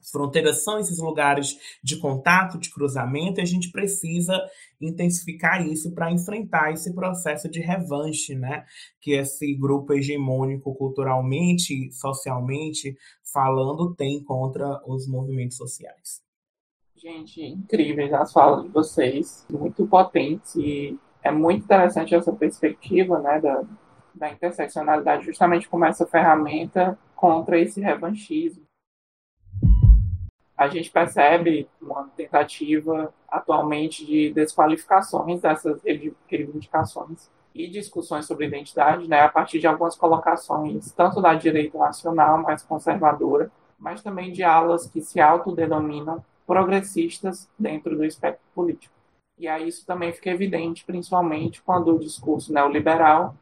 As fronteiras são esses lugares de contato, de cruzamento, e a gente precisa intensificar isso para enfrentar esse processo de revanche, né? Que esse grupo hegemônico culturalmente, socialmente falando, tem contra os movimentos sociais. Gente, incríveis as falas de vocês, muito potentes e é muito interessante essa perspectiva, né, da, da interseccionalidade justamente como essa ferramenta contra esse revanchismo. A gente percebe uma tentativa atualmente de desqualificações dessas reivindicações e discussões sobre identidade, né, a partir de algumas colocações, tanto da direita nacional, mais conservadora, mas também de alas que se autodenominam progressistas dentro do espectro político. E aí isso também fica evidente, principalmente quando o discurso neoliberal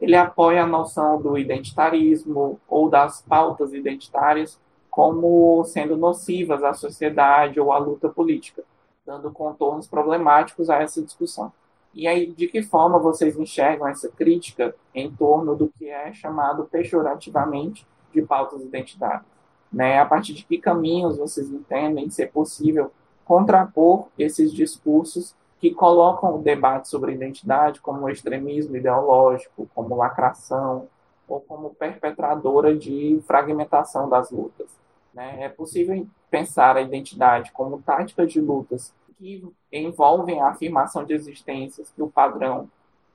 ele apoia a noção do identitarismo ou das pautas identitárias como sendo nocivas à sociedade ou à luta política, dando contornos problemáticos a essa discussão. E aí, de que forma vocês enxergam essa crítica em torno do que é chamado pejorativamente de pautas identitárias? Né? A partir de que caminhos vocês entendem ser possível contrapor esses discursos que colocam o debate sobre identidade como extremismo ideológico, como lacração, ou como perpetradora de fragmentação das lutas. Né? É possível pensar a identidade como tática de lutas que envolvem a afirmação de existências que o padrão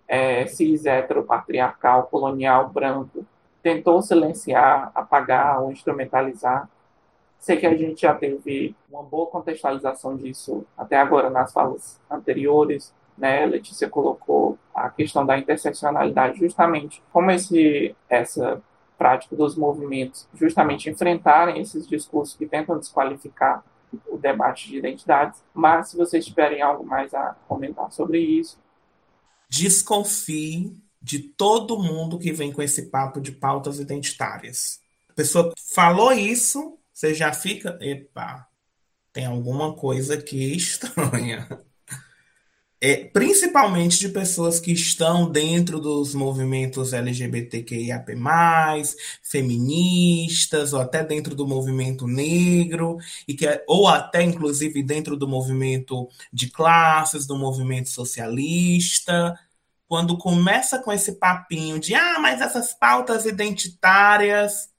é, cis heteropatriarcal colonial branco tentou silenciar, apagar ou instrumentalizar. Sei que a gente já teve uma boa contextualização disso até agora nas falas anteriores, né? Letícia colocou a questão da interseccionalidade justamente como esse essa prática dos movimentos justamente enfrentarem esses discursos que tentam desqualificar o debate de identidades. Mas se vocês tiverem algo mais a comentar sobre isso, desconfie de todo mundo que vem com esse papo de pautas identitárias. A pessoa falou isso, você já fica, epa, tem alguma coisa que estranha. É, principalmente de pessoas que estão dentro dos movimentos LGBTQIAP+, feministas, ou até dentro do movimento negro, e que, é, ou até, inclusive, dentro do movimento de classes, do movimento socialista, quando começa com esse papinho de ah, mas essas pautas identitárias,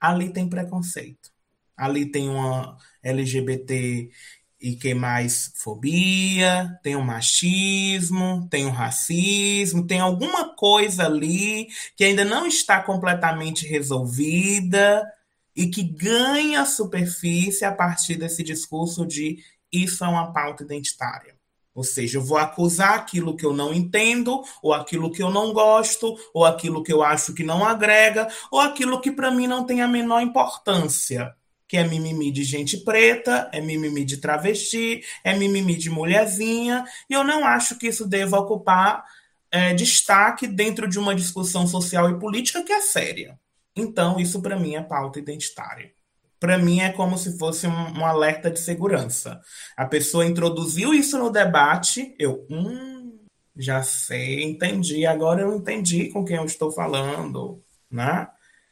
ali tem preconceito. Ali tem uma LGBT e que mais fobia, tem o machismo, tem o racismo, tem alguma coisa ali que ainda não está completamente resolvida e que ganha superfície a partir desse discurso de isso é uma pauta identitária. Ou seja, eu vou acusar aquilo que eu não entendo, ou aquilo que eu não gosto, ou aquilo que eu acho que não agrega, ou aquilo que para mim não tem a menor importância. Que é mimimi de gente preta, é mimimi de travesti, é mimimi de mulherzinha, e eu não acho que isso deva ocupar é, destaque dentro de uma discussão social e política que é séria. Então, isso para mim é pauta identitária para mim é como se fosse um, um, alerta de segurança. A pessoa introduziu isso no debate, eu, hum, já sei, entendi, agora eu entendi com quem eu estou falando, né?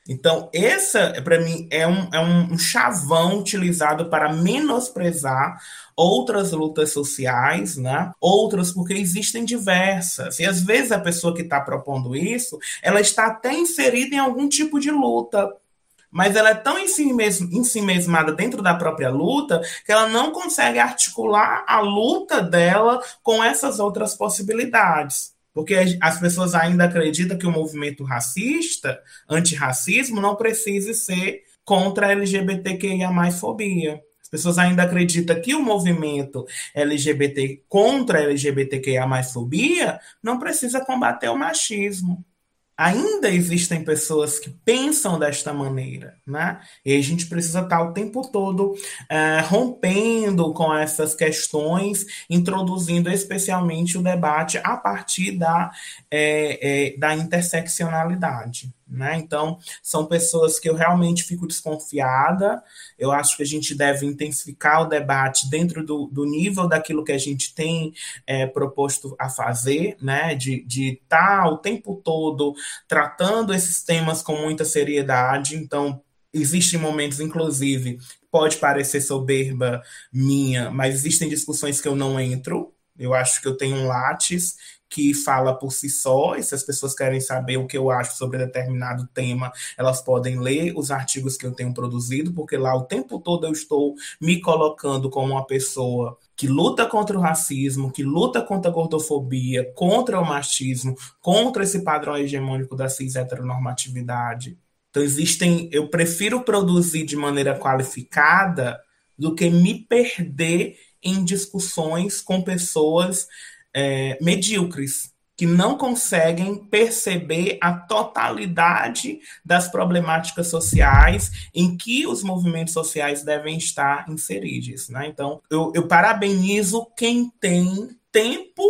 Então, essa, para mim, é um, é um chavão utilizado para menosprezar outras lutas sociais, né? Outras, porque existem diversas. E às vezes a pessoa que está propondo isso, ela está até inserida em algum tipo de luta mas ela é tão em si, mesmada dentro da própria luta que ela não consegue articular a luta dela com essas outras possibilidades. Porque as pessoas ainda acreditam que o movimento racista, antirracismo, não precise ser contra a LGBTQIA fobia. As pessoas ainda acreditam que o movimento LGBT contra a LGBTQIA fobia não precisa combater o machismo ainda existem pessoas que pensam desta maneira, né? E a gente precisa estar o tempo todo é, rompendo com essas questões, introduzindo especialmente o debate a partir da, é, é, da interseccionalidade. Né? Então, são pessoas que eu realmente fico desconfiada. Eu acho que a gente deve intensificar o debate dentro do, do nível daquilo que a gente tem é, proposto a fazer, né? de estar tá o tempo todo tratando esses temas com muita seriedade. Então, existem momentos, inclusive, pode parecer soberba minha, mas existem discussões que eu não entro. Eu acho que eu tenho um látis que fala por si só, e se as pessoas querem saber o que eu acho sobre determinado tema, elas podem ler os artigos que eu tenho produzido, porque lá o tempo todo eu estou me colocando como uma pessoa que luta contra o racismo, que luta contra a gordofobia, contra o machismo, contra esse padrão hegemônico da cis heteronormatividade. Então existem, eu prefiro produzir de maneira qualificada do que me perder em discussões com pessoas é, medíocres, que não conseguem perceber a totalidade das problemáticas sociais em que os movimentos sociais devem estar inseridos. Né? Então, eu, eu parabenizo quem tem tempo,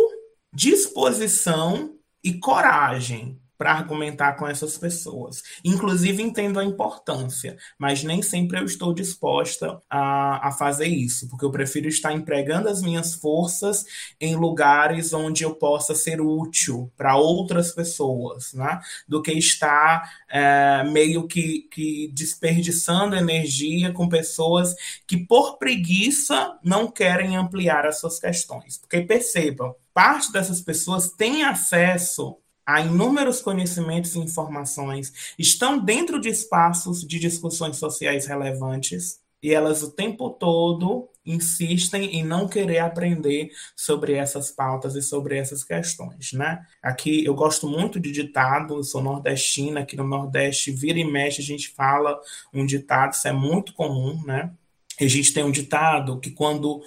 disposição e coragem para argumentar com essas pessoas. Inclusive, entendo a importância, mas nem sempre eu estou disposta a, a fazer isso, porque eu prefiro estar empregando as minhas forças em lugares onde eu possa ser útil para outras pessoas, né? do que estar é, meio que, que desperdiçando energia com pessoas que, por preguiça, não querem ampliar as suas questões. Porque percebam, parte dessas pessoas tem acesso há inúmeros conhecimentos e informações, estão dentro de espaços de discussões sociais relevantes e elas o tempo todo insistem em não querer aprender sobre essas pautas e sobre essas questões, né? Aqui eu gosto muito de ditado, eu sou nordestina, aqui no Nordeste vira e mexe a gente fala um ditado, isso é muito comum, né? A gente tem um ditado que quando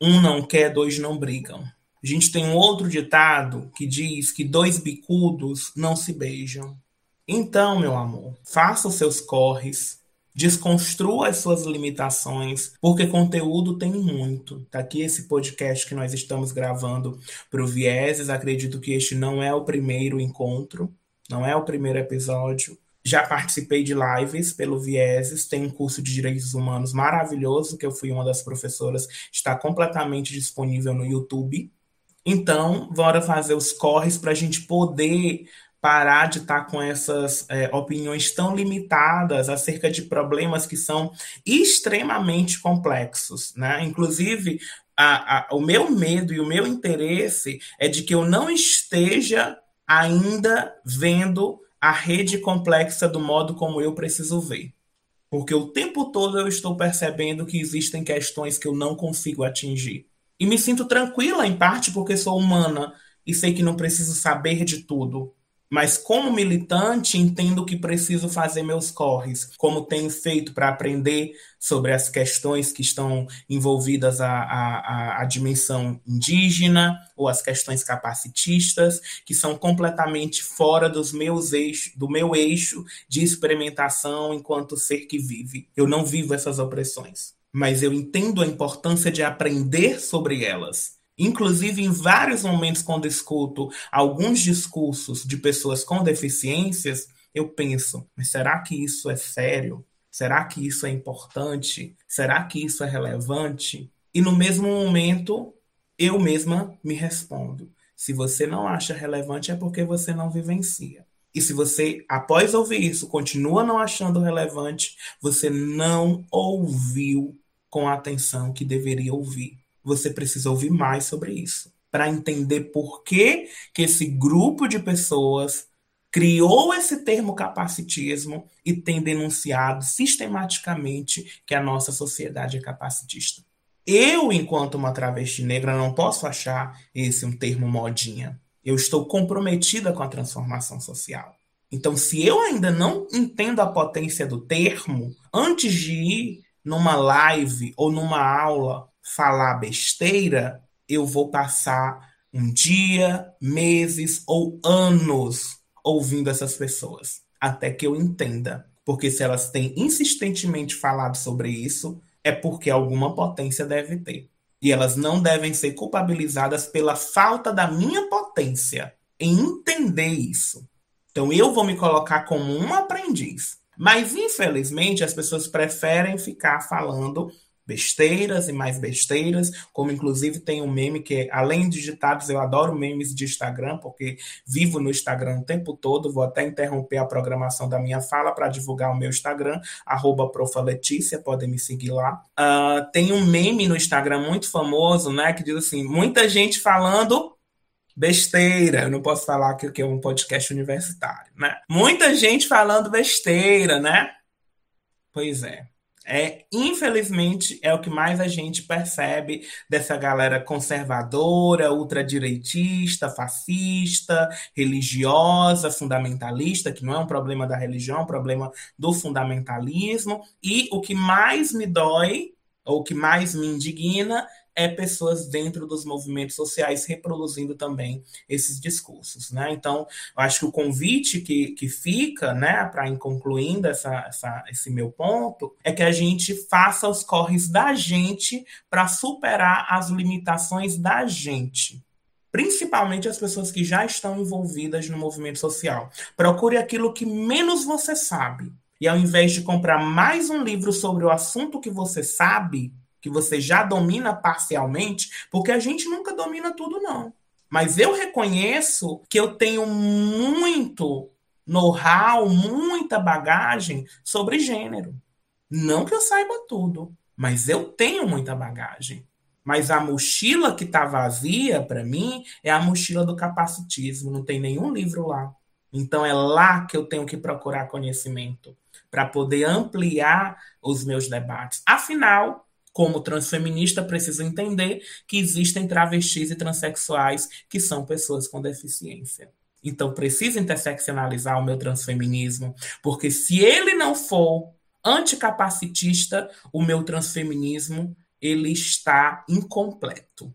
um não quer, dois não brigam. A gente tem um outro ditado que diz que dois bicudos não se beijam. Então, meu amor, faça os seus corres, desconstrua as suas limitações, porque conteúdo tem muito. Tá aqui esse podcast que nós estamos gravando para o Vieses. Acredito que este não é o primeiro encontro, não é o primeiro episódio. já participei de lives pelo Vieses, tem um curso de direitos humanos maravilhoso, que eu fui uma das professoras, está completamente disponível no YouTube. Então, bora fazer os corres para a gente poder parar de estar tá com essas é, opiniões tão limitadas acerca de problemas que são extremamente complexos. Né? Inclusive, a, a, o meu medo e o meu interesse é de que eu não esteja ainda vendo a rede complexa do modo como eu preciso ver. Porque o tempo todo eu estou percebendo que existem questões que eu não consigo atingir. E me sinto tranquila, em parte, porque sou humana e sei que não preciso saber de tudo. Mas como militante, entendo que preciso fazer meus corres, como tenho feito para aprender sobre as questões que estão envolvidas à, à, à, dimensão indígena ou as questões capacitistas, que são completamente fora dos meus eixos, do meu eixo de experimentação enquanto ser que vive. Eu não vivo essas opressões, mas eu entendo a importância de aprender sobre elas Inclusive, em vários momentos, quando escuto alguns discursos de pessoas com deficiências, eu penso: mas será que isso é sério? Será que isso é importante? Será que isso é relevante? E no mesmo momento, eu mesma me respondo: se você não acha relevante, é porque você não vivencia. E se você, após ouvir isso, continua não achando relevante, você não ouviu com a atenção que deveria ouvir você precisa ouvir mais sobre isso para entender por que, que esse grupo de pessoas criou esse termo capacitismo e tem denunciado sistematicamente que a nossa sociedade é capacitista. Eu, enquanto uma travesti negra, não posso achar esse um termo modinha. Eu estou comprometida com a transformação social. Então, se eu ainda não entendo a potência do termo, antes de ir numa live ou numa aula falar besteira, eu vou passar um dia, meses ou anos ouvindo essas pessoas, até que eu entenda. Porque se elas têm insistentemente falado sobre isso, é porque alguma potência deve ter. E elas não devem ser culpabilizadas pela falta da minha potência em entender isso. Então eu vou me colocar como um aprendiz. Mas infelizmente as pessoas preferem ficar falando besteiras e mais besteiras, como inclusive tem um meme que, além de digitados, eu adoro memes de Instagram, porque vivo no Instagram o tempo todo, vou até interromper a programação da minha fala para divulgar o meu Instagram, arroba profaletícia, podem me seguir lá. Uh, tem um meme no Instagram muito famoso, né, que diz assim, muita gente falando besteira. Eu não posso falar que, é um podcast universitário, né? Muita gente falando besteira, né? Pois é é infelizmente é o que mais a gente percebe dessa galera conservadora, ultradireitista, fascista, religiosa, fundamentalista, que não é um problema da religião, é um problema do fundamentalismo. E o que mais me dói, ou o que mais me indigna, é pessoas dentro dos movimentos sociais reproduzindo também esses discursos. Né? Então, eu acho que o convite que, que fica, né, para ir concluindo essa, essa, esse meu ponto, é que a gente faça os corres da gente para superar as limitações da gente principalmente as pessoas que já estão envolvidas no movimento social. Procure aquilo que menos você sabe. E ao invés de comprar mais um livro sobre o assunto que você sabe, que você já domina parcialmente, porque a gente nunca domina tudo, não. Mas eu reconheço que eu tenho muito know-how, muita bagagem sobre gênero. Não que eu saiba tudo, mas eu tenho muita bagagem. Mas a mochila que está vazia para mim é a mochila do capacitismo. Não tem nenhum livro lá. Então é lá que eu tenho que procurar conhecimento para poder ampliar os meus debates. Afinal, como transfeminista, preciso entender que existem travestis e transexuais que são pessoas com deficiência. Então, preciso interseccionalizar o meu transfeminismo, porque se ele não for anticapacitista, o meu transfeminismo ele está incompleto.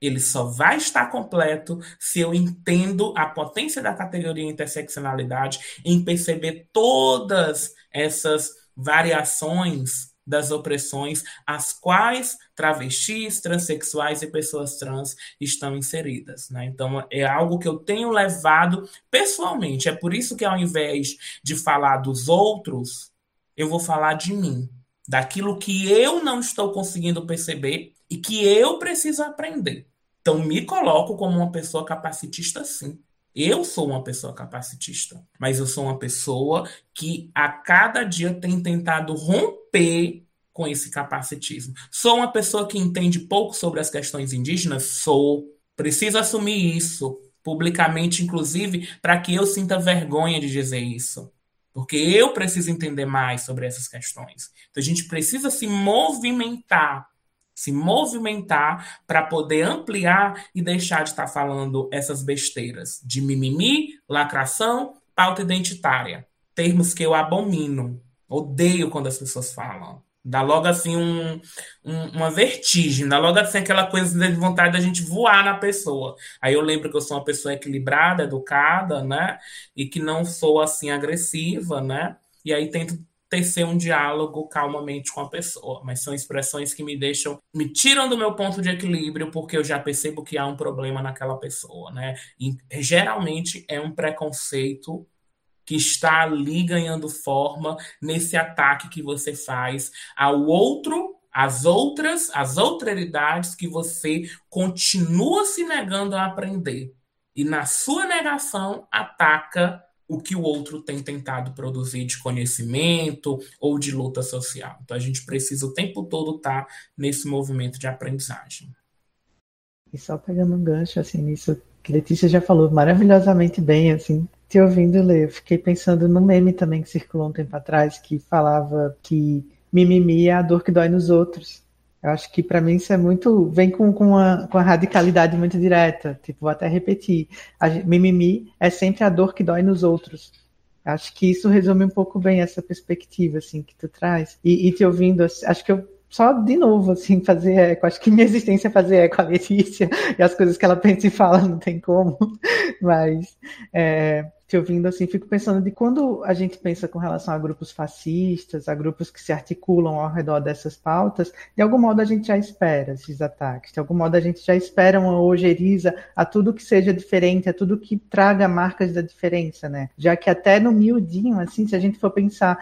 Ele só vai estar completo se eu entendo a potência da categoria interseccionalidade em perceber todas essas variações das opressões às quais travestis, transexuais e pessoas trans estão inseridas. Né? Então, é algo que eu tenho levado pessoalmente. É por isso que, ao invés de falar dos outros, eu vou falar de mim, daquilo que eu não estou conseguindo perceber e que eu preciso aprender. Então, me coloco como uma pessoa capacitista, sim. Eu sou uma pessoa capacitista, mas eu sou uma pessoa que a cada dia tem tentado romper com esse capacitismo. Sou uma pessoa que entende pouco sobre as questões indígenas? Sou. Preciso assumir isso publicamente, inclusive, para que eu sinta vergonha de dizer isso. Porque eu preciso entender mais sobre essas questões. Então a gente precisa se movimentar se movimentar para poder ampliar e deixar de estar tá falando essas besteiras de mimimi, lacração, pauta identitária. Termos que eu abomino, odeio quando as pessoas falam. Dá logo assim um, um, uma vertigem, dá logo assim aquela coisa de vontade da gente voar na pessoa. Aí eu lembro que eu sou uma pessoa equilibrada, educada, né? E que não sou assim agressiva, né? E aí tento tecer um diálogo calmamente com a pessoa, mas são expressões que me deixam, me tiram do meu ponto de equilíbrio porque eu já percebo que há um problema naquela pessoa, né? E geralmente é um preconceito que está ali ganhando forma nesse ataque que você faz ao outro, às outras, às outraridades que você continua se negando a aprender. E na sua negação ataca o que o outro tem tentado produzir de conhecimento ou de luta social. Então a gente precisa o tempo todo estar nesse movimento de aprendizagem. E só pegando um gancho assim nisso que Letícia já falou maravilhosamente bem, assim, te ouvindo ler, eu fiquei pensando no meme também que circulou um tempo atrás que falava que mimimi é a dor que dói nos outros. Eu acho que para mim isso é muito. vem com, com, a, com a radicalidade muito direta. Tipo, vou até repetir. A, mimimi é sempre a dor que dói nos outros. Eu acho que isso resume um pouco bem essa perspectiva assim que tu traz. E, e te ouvindo, acho que eu só de novo, assim, *laughs* fazer eco. Acho que minha existência é fazer eco a Letícia *laughs* e as coisas que ela pensa e fala, não tem como. *laughs* Mas é, te ouvindo assim, fico pensando de quando a gente pensa com relação a grupos fascistas, a grupos que se articulam ao redor dessas pautas, de algum modo a gente já espera esses ataques, de algum modo a gente já espera uma ojeriza a tudo que seja diferente, a tudo que traga marcas da diferença, né? Já que até no miudinho, assim, se a gente for pensar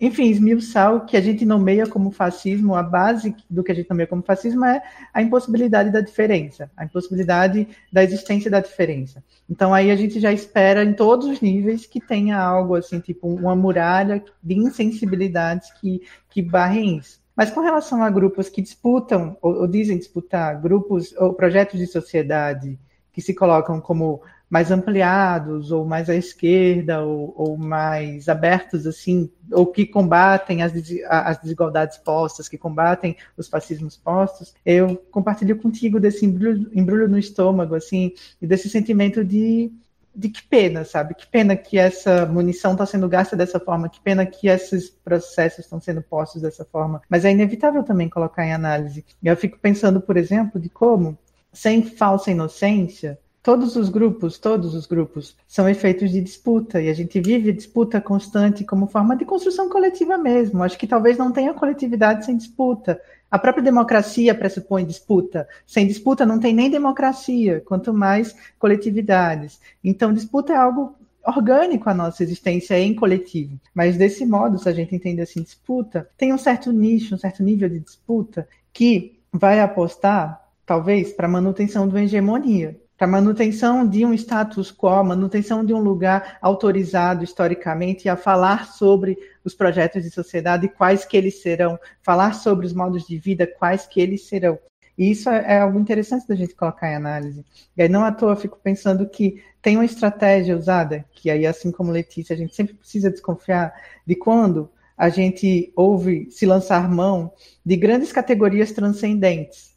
enfim, esmiuçar o que a gente nomeia como fascismo, a base do que a gente nomeia como fascismo é a impossibilidade da diferença, a impossibilidade da existência da diferença. Então aí a gente já espera em todos os níveis que tenha algo assim, tipo uma muralha de insensibilidades que, que barrem isso. Mas com relação a grupos que disputam, ou, ou dizem disputar, grupos ou projetos de sociedade que se colocam como mais ampliados, ou mais à esquerda, ou, ou mais abertos, assim, ou que combatem as, as, desigualdades postas, que combatem os fascismos postos, eu compartilho contigo desse embrulho, embrulho no estômago, assim, e desse sentimento de, de que pena, sabe? Que pena que essa munição está sendo gasta dessa forma, que pena que esses processos estão sendo postos dessa forma. Mas é inevitável também colocar em análise. Eu fico pensando, por exemplo, de como, sem falsa inocência, todos os grupos, todos os grupos são efeitos de disputa e a gente vive disputa constante como forma de construção coletiva mesmo. Acho que talvez não tenha coletividade sem disputa. A própria democracia pressupõe disputa. Sem disputa não tem nem democracia, quanto mais coletividades. Então, disputa é algo orgânico à nossa existência em coletivo. Mas desse modo, se a gente entende assim, disputa, tem um certo nicho, um certo nível de disputa que vai apostar, talvez, para a manutenção de uma hegemonia para manutenção de um status quo, manutenção de um lugar autorizado historicamente a falar sobre os projetos de sociedade quais que eles serão, falar sobre os modos de vida, quais que eles serão. E isso é, é algo interessante da gente colocar em análise. E aí não à toa fico pensando que tem uma estratégia usada, que aí assim como Letícia, a gente sempre precisa desconfiar de quando a gente ouve se lançar mão de grandes categorias transcendentes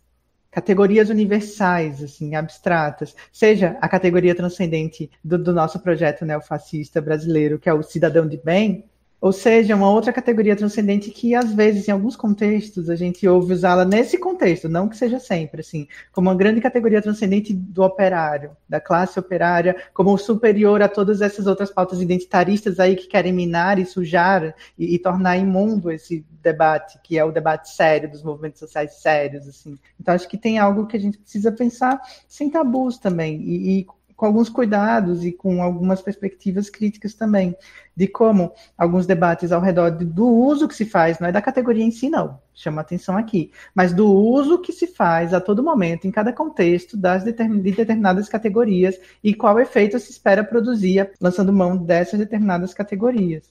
categorias universais, assim, abstratas, seja a categoria transcendente do, do nosso projeto neofascista brasileiro, que é o cidadão de bem, Ou seja, uma outra categoria transcendente que, às vezes, em alguns contextos, a gente ouve usá-la nesse contexto, não que seja sempre, assim, como uma grande categoria transcendente do operário, da classe operária, como superior a todas essas outras pautas identitaristas aí que querem minar e sujar e, e tornar imundo esse debate, que é o debate sério dos movimentos sociais sérios, assim. Então, acho que tem algo que a gente precisa pensar sem tabus também, e, e com alguns cuidados e com algumas perspectivas críticas também, de como alguns debates ao redor do uso que se faz, não é da categoria em si, não, chama atenção aqui, mas do uso que se faz a todo momento, em cada contexto, das de determinadas categorias e qual efeito se espera produzir lançando mão dessas determinadas categorias.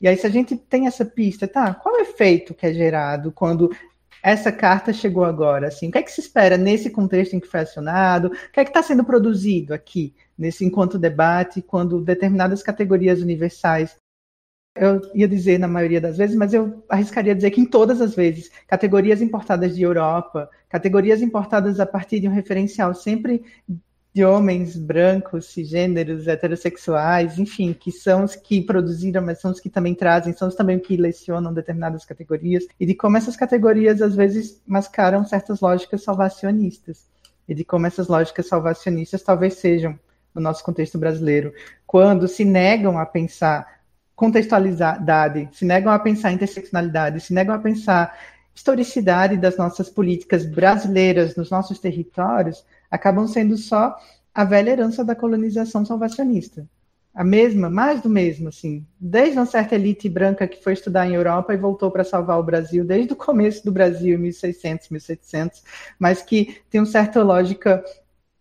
E aí, se a gente tem essa pista, tá? Qual é o efeito que é gerado quando essa carta chegou agora? Assim, o que é que se espera nesse contexto em que foi acionado? O que é que está sendo produzido aqui, nesse enquanto debate, quando determinadas categorias universais eu ia dizer na maioria das vezes, mas eu arriscaria dizer que em todas as vezes, categorias importadas de Europa, categorias importadas a partir de um referencial sempre de homens brancos, cisgêneros, heterossexuais, enfim, que são os que produziram, mas são os que também trazem, são os também que lecionam determinadas categorias, e de como essas categorias às vezes mascaram certas lógicas salvacionistas, e de como essas lógicas salvacionistas talvez sejam, no nosso contexto brasileiro, quando se negam a pensar contextualidade, se negam a pensar interseccionalidade, se negam a pensar historicidade das nossas políticas brasileiras nos nossos territórios, acabam sendo só a velha herança da colonização salvacionista. A mesma, mais do mesmo, assim. Desde uma certa elite branca que foi estudar em Europa e voltou para salvar o Brasil, desde o começo do Brasil, 1600, 1700, mas que tem uma certa lógica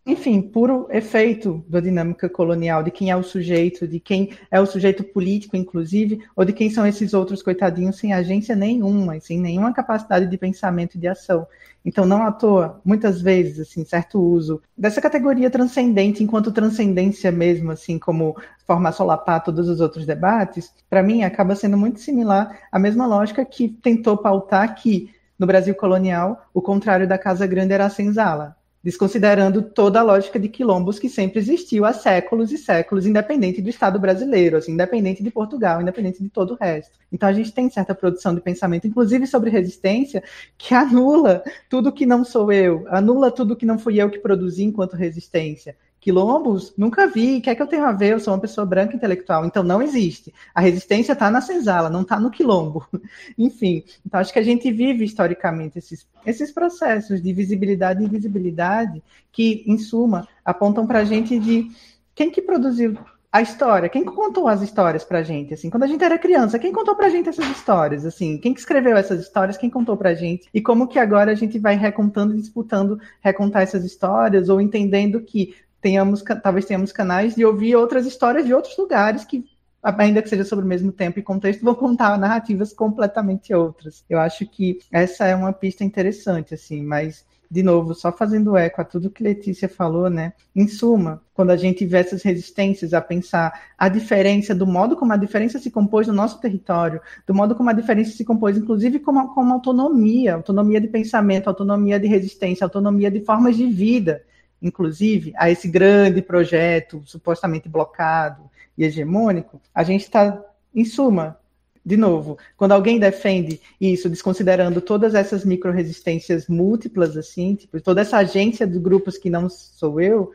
enfim, puro efeito da dinâmica colonial, de quem é o sujeito, de quem é o sujeito político, inclusive, ou de quem são esses outros coitadinhos sem agência nenhuma, sem nenhuma capacidade de pensamento e de ação. Então, não à toa, muitas vezes, assim, certo uso dessa categoria transcendente, enquanto transcendência mesmo, assim, como forma solapar todos os outros debates, para mim acaba sendo muito similar à mesma lógica que tentou pautar que, no Brasil colonial, o contrário da Casa Grande era a senzala desconsiderando toda a lógica de quilombos que sempre existiu há séculos e séculos, independente do Estado brasileiro, assim, independente de Portugal, independente de todo o resto. Então a gente tem certa produção de pensamento, inclusive sobre resistência, que anula tudo que não sou eu, anula tudo que não fui eu que produzi enquanto resistência. Quilombos, nunca vi. O que é que eu tenho a ver? Eu sou uma pessoa branca intelectual, então não existe. A resistência está na senzala, não está no quilombo. *laughs* Enfim, então acho que a gente vive historicamente esses, esses processos de visibilidade e invisibilidade que, em suma, apontam para a gente de quem que produziu a história, quem contou as histórias pra gente, assim, quando a gente era criança, quem contou pra gente essas histórias, assim, quem que escreveu essas histórias, quem contou pra gente, e como que agora a gente vai recontando e disputando recontar essas histórias, ou entendendo que tenhamos, talvez tenhamos canais de ouvir outras histórias de outros lugares que ainda que seja sobre o mesmo tempo e contexto, vão contar narrativas completamente outras. Eu acho que essa é uma pista interessante, assim, mas de novo, só fazendo eco a tudo que Letícia falou, né? Em suma, quando a gente vê essas resistências a pensar a diferença, do modo como a diferença se compôs no nosso território, do modo como a diferença se compôs, inclusive como, como autonomia, autonomia de pensamento, autonomia de resistência, autonomia de formas de vida, inclusive, a esse grande projeto supostamente blocado e hegemônico, a gente está, em suma, de novo, quando alguém defende isso, desconsiderando todas essas micro-resistências múltiplas, assim, tipo, toda essa agência de grupos que não sou eu,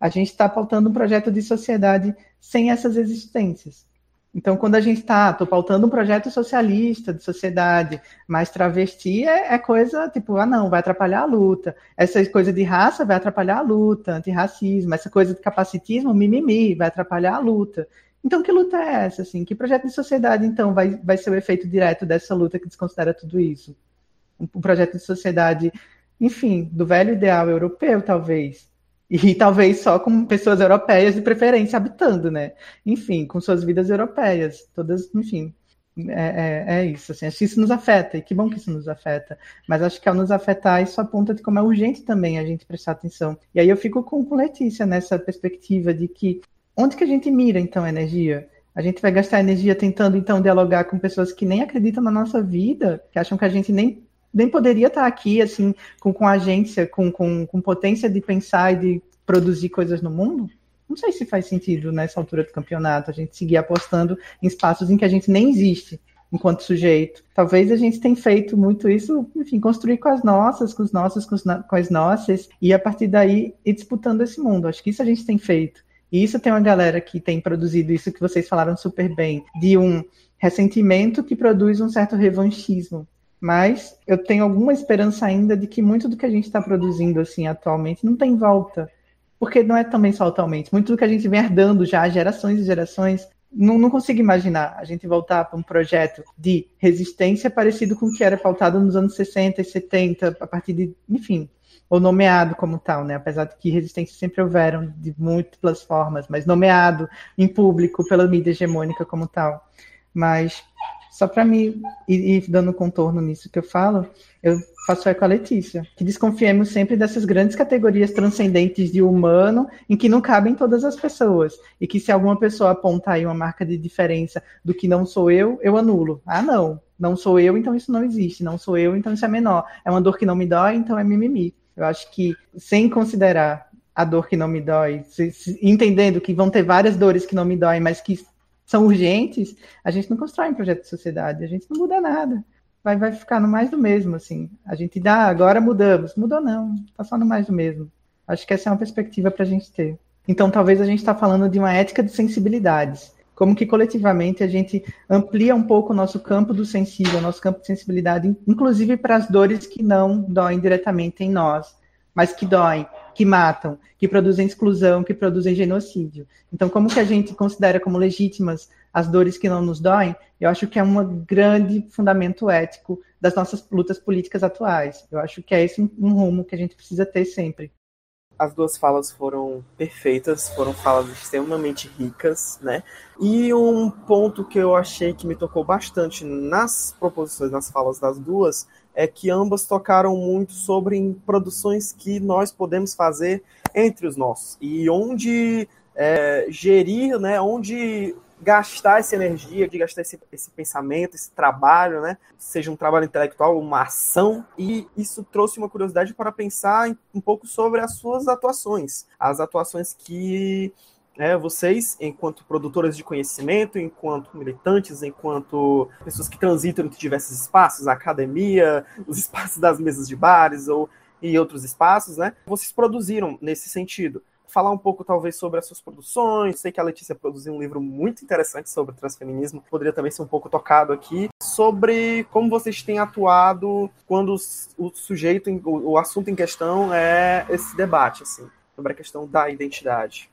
a gente está pautando um projeto de sociedade sem essas existências. Então, quando a gente está, estou pautando um projeto socialista de sociedade, mas travesti é, é, coisa tipo, ah, não, vai atrapalhar a luta. Essa coisa de raça vai atrapalhar a luta, antirracismo. Essa coisa de capacitismo, mimimi, vai atrapalhar a luta. Então, que luta é essa? Assim? Que projeto de sociedade, então, vai, vai ser o efeito direto dessa luta que desconsidera tudo isso? Um, um projeto de sociedade, enfim, do velho ideal europeu, talvez, e talvez só com pessoas europeias de preferência habitando, né? Enfim, com suas vidas europeias, todas, enfim. É, é, é, isso, assim, acho que isso nos afeta, e que bom que isso nos afeta, mas acho que ao nos afetar, isso aponta de como é urgente também a gente prestar atenção. E aí eu fico com, com Letícia nessa perspectiva de que onde que a gente mira, então, a energia? A gente vai gastar energia tentando, então, dialogar com pessoas que nem acreditam na nossa vida, que acham que a gente nem nem poderia estar aqui, assim, com, com agência, com, com, com potência de pensar e de produzir coisas no mundo? Não sei se faz sentido nessa altura do campeonato a gente seguir apostando em espaços em que a gente nem existe enquanto sujeito. Talvez a gente tenha feito muito isso, enfim, construir com as nossas, com os nossos, com, os, com as nossas, e a partir daí ir disputando esse mundo. Acho que isso a gente tem feito. E isso tem uma galera que tem produzido isso que vocês falaram super bem, de um ressentimento que produz um certo revanchismo. Mas eu tenho alguma esperança ainda de que muito do que a gente está produzindo assim atualmente não tem volta. Porque não é também só atualmente. Muito do que a gente vem herdando já gerações e gerações não, não, consigo imaginar a gente voltar para um projeto de resistência parecido com o que era pautado nos anos 60 e 70, a partir de, enfim, ou nomeado como tal, né? Apesar de que resistência sempre houveram de múltiplas formas, mas nomeado em público pela mídia hegemônica como tal. Mas só para mim ir, dando contorno nisso que eu falo, eu faço eco a Letícia, que desconfiemos sempre dessas grandes categorias transcendentes de humano em que não cabem todas as pessoas. E que se alguma pessoa apontar aí uma marca de diferença do que não sou eu, eu anulo. Ah, não. Não sou eu, então isso não existe. Não sou eu, então isso é menor. É uma dor que não me dói, então é mimimi. Eu acho que, sem considerar a dor que não me dói, entendendo que vão ter várias dores que não me doem, mas que são urgentes, a gente não constrói um projeto de sociedade, a gente não muda nada. Vai, vai ficar no mais do mesmo, assim. A gente dá, agora mudamos. Mudou não, está só no mais do mesmo. Acho que essa é uma perspectiva para a gente ter. Então, talvez a gente está falando de uma ética de sensibilidades. Como que coletivamente a gente amplia um pouco o nosso campo do sensível, nosso campo de sensibilidade, inclusive para as dores que não doem diretamente em nós, mas que doem, que matam, que produzem exclusão, que produzem genocídio. Então, como que a gente considera como legítimas as dores que não nos doem? Eu acho que é um grande fundamento ético das nossas lutas políticas atuais. Eu acho que é esse um rumo que a gente precisa ter sempre. As duas falas foram perfeitas, foram falas extremamente ricas, né? E um ponto que eu achei que me tocou bastante nas proposições, nas falas das duas, é que ambas tocaram muito sobre produções que nós podemos fazer entre os nossos. E onde é, gerir, né, onde gastar essa energia, de gastar esse, esse pensamento, esse trabalho, né, seja um trabalho intelectual, uma ação, e isso trouxe uma curiosidade para pensar um pouco sobre as suas atuações, as atuações que é, vocês, enquanto produtoras de conhecimento, enquanto militantes, enquanto pessoas que transitam entre diversos espaços, a academia, os espaços das mesas de bares ou e outros espaços, né? Vocês produziram nesse sentido. Falar um pouco, talvez, sobre as suas produções. Sei que a Letícia produziu um livro muito interessante sobre transfeminismo. Poderia também ser um pouco tocado aqui. Sobre como vocês têm atuado quando o sujeito, o assunto em questão é esse debate, assim, sobre a questão da identidade.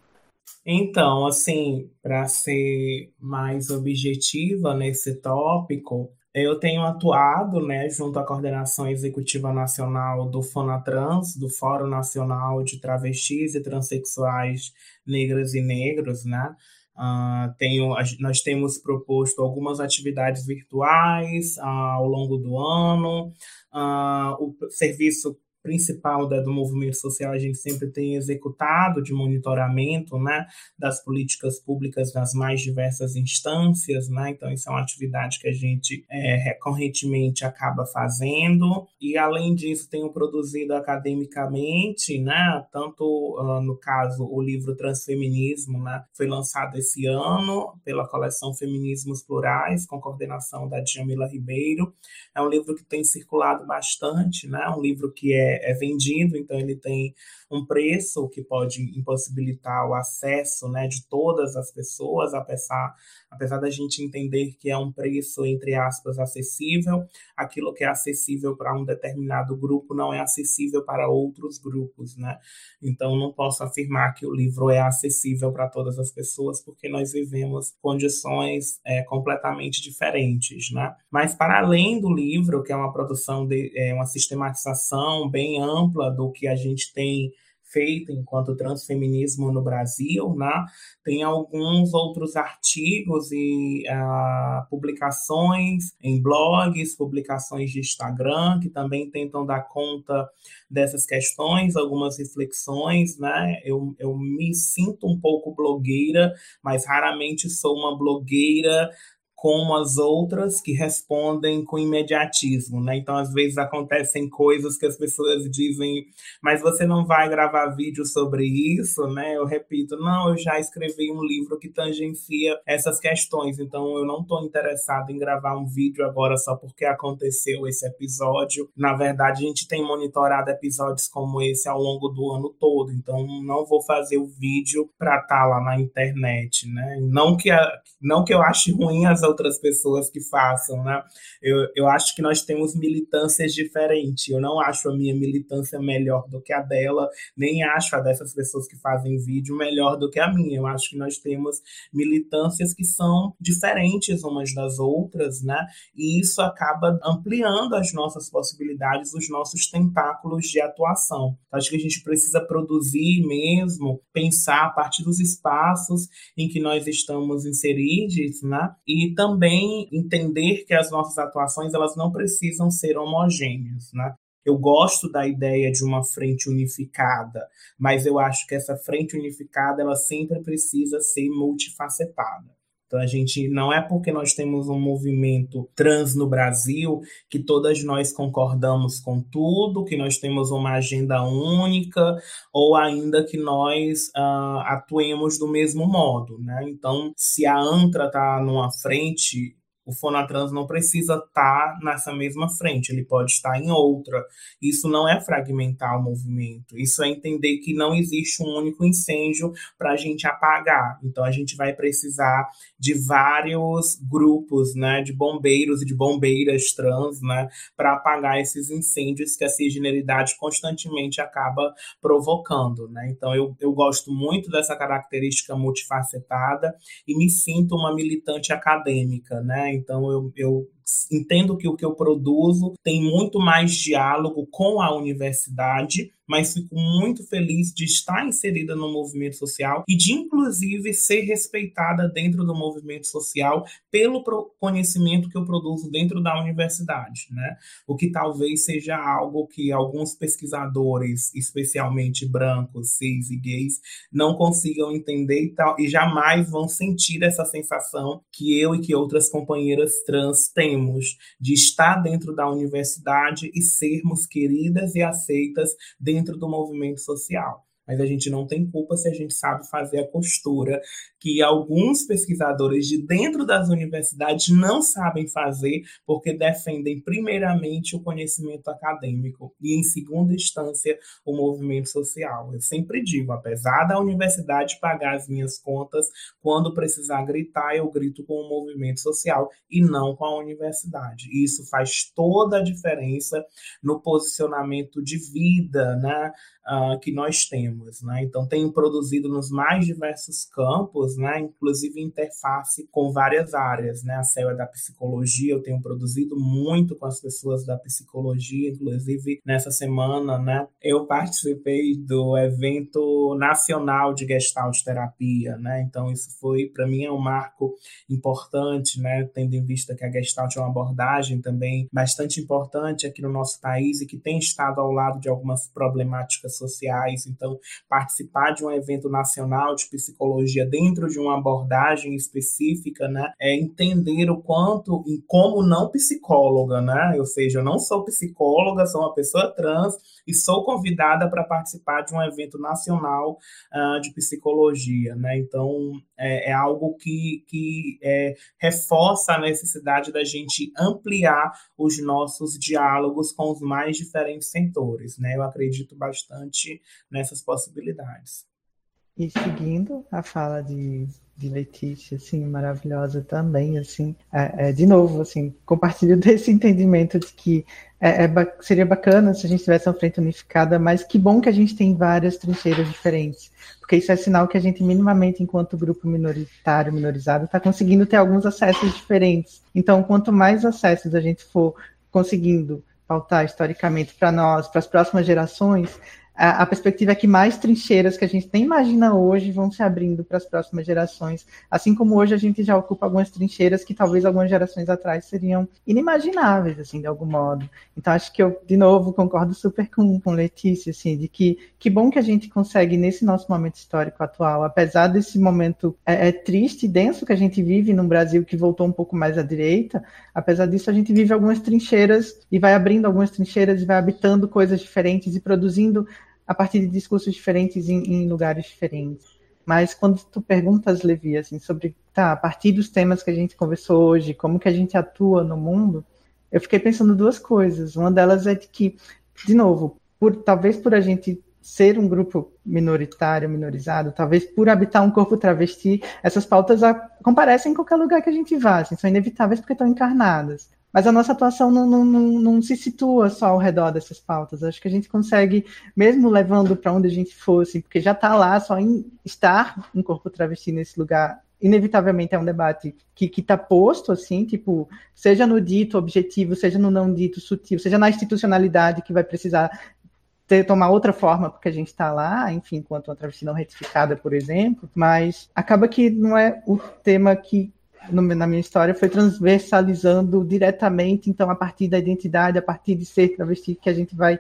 Então, assim, para ser mais objetiva nesse tópico, eu tenho atuado, né, junto à coordenação executiva nacional do FONATRANS, do Fórum Nacional de Travestis e Transsexuais Negras e Negros, né? Uh, tenho, nós temos proposto algumas atividades virtuais uh, ao longo do ano. Uh, o serviço principal do movimento social a gente sempre tem executado de monitoramento né, das políticas públicas nas mais diversas instâncias, né? então isso é uma atividade que a gente é, recorrentemente acaba fazendo e além disso tenho produzido academicamente, né, tanto uh, no caso o livro Transfeminismo, né, foi lançado esse ano pela coleção Feminismos Plurais com coordenação da Djamila Ribeiro, é um livro que tem circulado bastante, né, um livro que é é, vendido, então ele tem um preço que pode impossibilitar o acesso né, de todas as pessoas, apesar, apesar da gente entender que é um preço, entre aspas, acessível, aquilo que é acessível para um determinado grupo não é acessível para outros grupos, né? Então não posso afirmar que o livro é acessível para todas as pessoas, porque nós vivemos condições é, completamente diferentes, né? Mas para além do livro, que é uma produção de é, uma sistematização bem ampla do que a gente tem feita enquanto transfeminismo no Brasil, né? Tem alguns outros artigos e uh, publicações em blogs, publicações de Instagram, que também tentam dar conta dessas questões, algumas reflexões, né? Eu, eu me sinto um pouco blogueira, mas raramente sou uma blogueira como as outras que respondem com imediatismo, né? Então, às vezes acontecem coisas que as pessoas dizem, mas você não vai gravar vídeo sobre isso, né? Eu repito, não, eu já escrevi um livro que tangencia essas questões, então eu não estou interessado em gravar um vídeo agora só porque aconteceu esse episódio. Na verdade, a gente tem monitorado episódios como esse ao longo do ano todo, então não vou fazer o vídeo para estar tá lá na internet, né? Não que, a, não que eu ache ruim as outras pessoas que façam, né? Eu, eu acho que nós temos militâncias diferentes. Eu não acho a minha militância melhor do que a dela, nem acho a dessas pessoas que fazem vídeo melhor do que a minha. Eu acho que nós temos militâncias que são diferentes umas das outras, né? E isso acaba ampliando as nossas possibilidades, os nossos tentáculos de atuação. Acho que a gente precisa produzir mesmo, pensar a partir dos espaços em que nós estamos inseridos, né? E também entender que as nossas atuações elas não precisam ser homogêneas, né? Eu gosto da ideia de uma frente unificada, mas eu acho que essa frente unificada ela sempre precisa ser multifacetada. Então a gente não é porque nós temos um movimento trans no Brasil que todas nós concordamos com tudo, que nós temos uma agenda única ou ainda que nós uh, atuemos do mesmo modo, né? Então, se a ANTRA está numa frente o Fonatrans não precisa estar tá nessa mesma frente, ele pode estar em outra. Isso não é fragmentar o movimento, isso é entender que não existe um único incêndio para a gente apagar. Então a gente vai precisar de vários grupos, né, de bombeiros e de bombeiras trans, né, para apagar esses incêndios que a cisgeneridade constantemente acaba provocando, né? Então eu, eu gosto muito dessa característica multifacetada e me sinto uma militante acadêmica, né? Então eu, eu entendo que o que eu produzo tem muito mais diálogo com a universidade, mas fico muito feliz de estar inserida no movimento social e de, inclusive, ser respeitada dentro do movimento social pelo conhecimento que eu produzo dentro da universidade, né? O que talvez seja algo que alguns pesquisadores, especialmente brancos, cis e gays, não consigam entender e, tal, e jamais vão sentir essa sensação que eu e que outras companheiras trans temos temos de estar dentro da universidade e sermos queridas e aceitas dentro do movimento social mas a gente não tem culpa se a gente sabe fazer a costura que alguns pesquisadores de dentro das universidades não sabem fazer porque defendem primeiramente o conhecimento acadêmico e em segunda instância o movimento social. Eu sempre digo, apesar da universidade pagar as minhas contas, quando precisar gritar, eu grito com o movimento social e não com a universidade. Isso faz toda a diferença no posicionamento de vida, né? uh, que nós temos. Né? Então, tenho produzido nos mais diversos campos, né? inclusive interface com várias áreas. Né? A CEL é da psicologia, eu tenho produzido muito com as pessoas da psicologia, inclusive nessa semana né? eu participei do evento nacional de Gestalt Terapia. Né? Então, isso foi, para mim, é um marco importante, né? tendo em vista que a Gestalt é uma abordagem também bastante importante aqui no nosso país e que tem estado ao lado de algumas problemáticas sociais. Então, participar de um evento nacional de psicologia dentro de uma abordagem específica, né, é entender o quanto, e como não psicóloga, né, ou seja, eu não sou psicóloga, sou uma pessoa trans e sou convidada para participar de um evento nacional uh, de psicologia, né, então é, é algo que, que é, reforça a necessidade da gente ampliar os nossos diálogos com os mais diferentes setores, né, eu acredito bastante nessas possibilidades. E seguindo a fala de, de Letícia, assim, maravilhosa também, assim, é, é, de novo, assim, compartilho *laughs* desse entendimento de que é, é, seria bacana se a gente tivesse uma frente unificada, mas que bom que a gente tem várias trincheiras diferentes, porque isso é sinal que a gente minimamente, enquanto grupo minoritário, minorizado, está conseguindo ter alguns acessos diferentes. Então, quanto mais acessos a gente for conseguindo pautar historicamente para nós, para as próximas gerações, a, a, perspectiva é que mais trincheiras que a gente nem imagina hoje vão se abrindo para as próximas gerações, assim como hoje a gente já ocupa algumas trincheiras que talvez algumas gerações atrás seriam inimagináveis, assim, de algum modo. Então, acho que eu, de novo, concordo super com, com Letícia, assim, de que que bom que a gente consegue, nesse nosso momento histórico atual, apesar desse momento é, é triste e denso que a gente vive num Brasil que voltou um pouco mais à direita, apesar disso, a gente vive algumas trincheiras e vai abrindo algumas trincheiras e vai habitando coisas diferentes e produzindo a partir de discursos diferentes em, em lugares diferentes. Mas quando tu perguntas, Levi, assim, sobre, tá, a partir dos temas que a gente conversou hoje, como que a gente atua no mundo, eu fiquei pensando duas coisas. Uma delas é de que, de novo, por, talvez por a gente ser um grupo minoritário, minorizado, talvez por habitar um corpo travesti, essas pautas comparecem em qualquer lugar que a gente vá, assim, são inevitáveis porque estão encarnadas. Mas a nossa atuação não, não, não, não, se situa só ao redor dessas pautas. Acho que a gente consegue, mesmo levando para onde a gente fosse, porque já está lá, só em estar um corpo travesti nesse lugar, inevitavelmente é um debate que está posto, assim, tipo, seja no dito objetivo, seja no não dito sutil, seja na institucionalidade que vai precisar ter, tomar outra forma porque a gente está lá, enfim, enquanto uma travesti não retificada, por exemplo, mas acaba que não é o tema que no, na minha história foi transversalizando diretamente, então, a partir da identidade, a partir de ser travesti, que a gente vai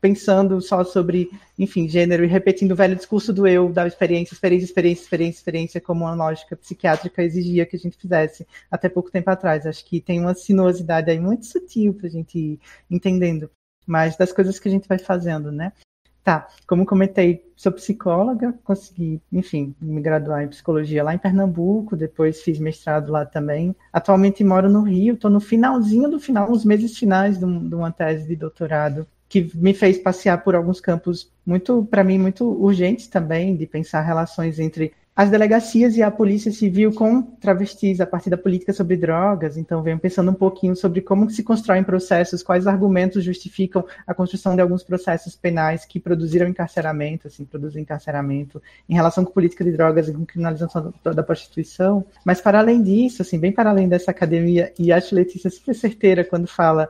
pensando só sobre, enfim, gênero e repetindo o velho discurso do eu, da experiência, experiência, experiência, experiência, experiência, como uma lógica psiquiátrica exigia que a gente fizesse até pouco tempo atrás. Acho que tem uma sinuosidade aí muito sutil para a gente ir entendendo, mas das coisas que a gente vai fazendo, né? Tá, como comentei, sou psicóloga, consegui, enfim, me graduar em psicologia lá em Pernambuco, depois fiz mestrado lá também. Atualmente moro no Rio, estou no finalzinho do final, nos meses finais de, um, de uma tese de doutorado que me fez passear por alguns campos muito, para mim, muito urgentes também, de pensar relações entre as delegacias e a polícia civil com travestis a partir da política sobre drogas. Então, venho pensando um pouquinho sobre como se constroem processos, quais argumentos justificam a construção de alguns processos penais que produziram encarceramento, assim, produzem encarceramento em relação com política de drogas e com criminalização da, prostituição. Mas, para além disso, assim, bem para além dessa academia, e acho Letícia super certeira quando fala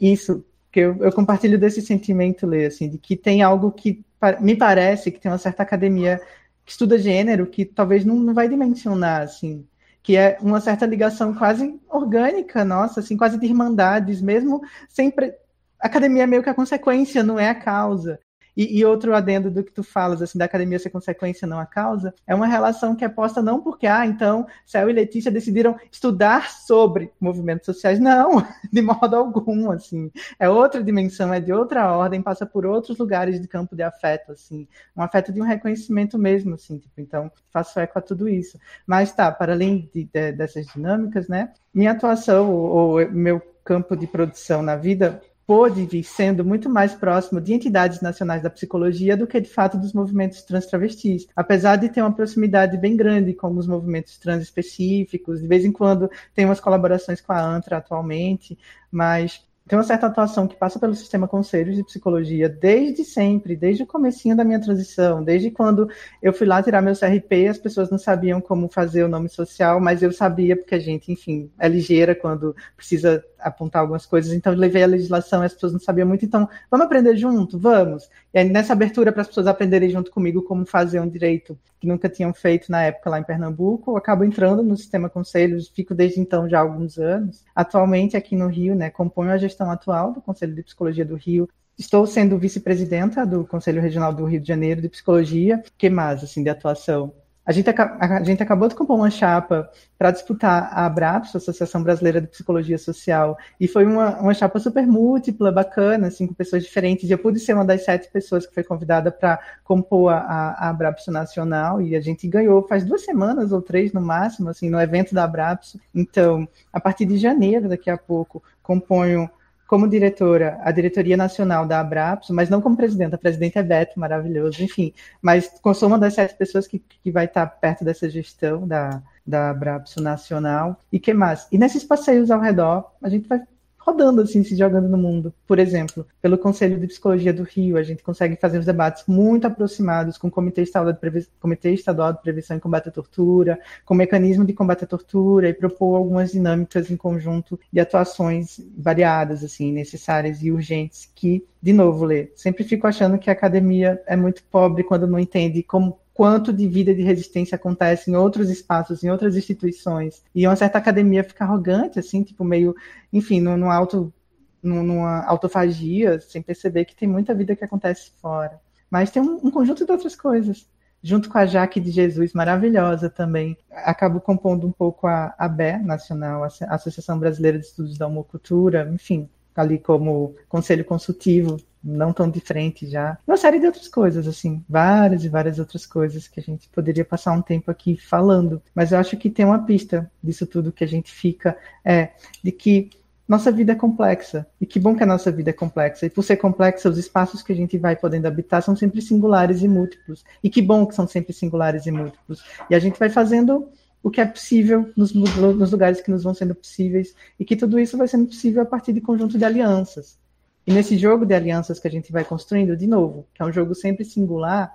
isso, que eu, eu compartilho desse sentimento, Lê, assim, de que tem algo que me parece que tem uma certa academia que estuda gênero, que talvez não, não vai dimensionar, assim, que é uma certa ligação quase orgânica, nossa, assim, quase de irmandades, mesmo sempre. Academia é meio que a consequência, não é a causa. E, e, outro adendo do que tu falas, assim, da academia ser consequência, não a causa, é uma relação que é posta não porque, ah, então, Céu e Letícia decidiram estudar sobre movimentos sociais. Não, *laughs* de modo algum, assim. É outra dimensão, é de outra ordem, passa por outros lugares de campo de afeto, assim. Um afeto de um reconhecimento mesmo, assim. Tipo, então, faço eco a tudo isso. Mas tá, para além de, de, dessas dinâmicas, né, minha atuação, ou, ou meu campo de produção na vida pôde vir sendo muito mais próximo de entidades nacionais da psicologia do que de fato dos movimentos trans travestis. Apesar de ter uma proximidade bem grande com alguns movimentos trans específicos, de vez em quando tem umas colaborações com a ANTRA atualmente, mas tem uma certa atuação que passa pelo sistema conselhos de psicologia desde sempre, desde o comecinho da minha transição, desde quando eu fui lá tirar meu CRP, as pessoas não sabiam como fazer o nome social, mas eu sabia porque a gente, enfim, é ligeira quando precisa apontar algumas coisas, então levei a legislação as pessoas não sabiam muito, então vamos aprender junto? Vamos. E aí, nessa abertura para as pessoas aprenderem junto comigo como fazer um direito que nunca tinham feito na época lá em Pernambuco, eu acabo entrando no sistema conselhos, fico desde então já há alguns anos. Atualmente aqui no Rio, né, componho a gestão atual do Conselho de Psicologia do Rio, Estou sendo vice-presidenta do Conselho Regional do Rio de Janeiro de Psicologia. que mais, assim, de atuação? A gente, a gente acabou de compor uma chapa para disputar a ABRAPS, Associação Brasileira de Psicologia Social, e foi uma, uma chapa super múltipla, bacana, assim, com pessoas diferentes. Eu pude ser uma das sete pessoas que foi convidada para compor a, a ABRAPS Nacional, e a gente ganhou faz duas semanas ou três no máximo, assim, no evento da ABRAPS. Então, a partir de janeiro, daqui a pouco, componho como diretora, a diretoria nacional da Abraps, mas não como presidenta. A presidenta é Beto, maravilhoso, enfim. Mas sou uma das sete pessoas que, que vai estar perto dessa gestão da, da Abraps nacional. E que mais? E nesses passeios ao redor, a gente vai rodando, assim, se jogando no mundo. Por exemplo, pelo Conselho de Psicologia do Rio, a gente consegue fazer os debates muito aproximados com o Comitê Estadual de, Preven Comitê Estadual de Prevenção e Combate à Tortura, com o mecanismo de combate à tortura e propor algumas dinâmicas em conjunto de atuações variadas, assim, necessárias e urgentes que, de novo, Lê, sempre fico achando que a academia é muito pobre quando não entende como quanto de vida de resistência acontece em outros espaços, em outras instituições. E uma certa academia fica arrogante, assim, tipo, meio, enfim, num alto, numa autofagia, sem perceber que tem muita vida que acontece fora. Mas tem um, um conjunto de outras coisas. Junto com a Jaque de Jesus, maravilhosa também. Acabo compondo um pouco a ABE, Nacional, a Associação Brasileira de Estudos da Homocultura, enfim, ali como conselho consultivo não tão de frente já. Uma série de outras coisas, assim, várias e várias outras coisas que a gente poderia passar um tempo aqui falando. Mas eu acho que tem uma pista disso tudo que a gente fica, é, de que nossa vida é complexa. E que bom que a nossa vida é complexa. E por ser complexa, os espaços que a gente vai podendo habitar são sempre singulares e múltiplos. E que bom que são sempre singulares e múltiplos. E a gente vai fazendo o que é possível nos, nos lugares que nos vão sendo possíveis. E que tudo isso vai sendo possível a partir de conjunto de alianças. E nesse jogo de alianças que a gente vai construindo, de novo, que é um jogo sempre singular,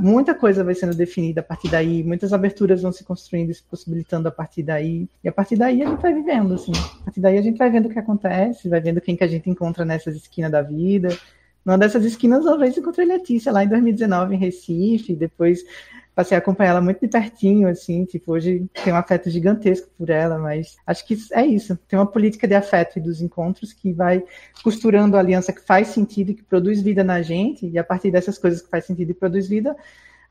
muita coisa vai sendo definida a partir daí, muitas aberturas vão se construindo e se possibilitando a partir daí, e a partir daí a gente vai vivendo, assim. A partir daí a gente vai vendo o que acontece, vai vendo quem que a gente encontra nessas esquinas da vida. Numa dessas esquinas, uma vez encontrei Letícia lá em 2019 em Recife, depois passei a acompanhar ela muito de pertinho, assim, tipo, hoje tem um afeto gigantesco por ela, mas acho que é isso. Tem uma política de afeto e dos encontros que vai costurando a aliança que faz sentido e que produz vida na gente, e a partir dessas coisas que faz sentido e produz vida,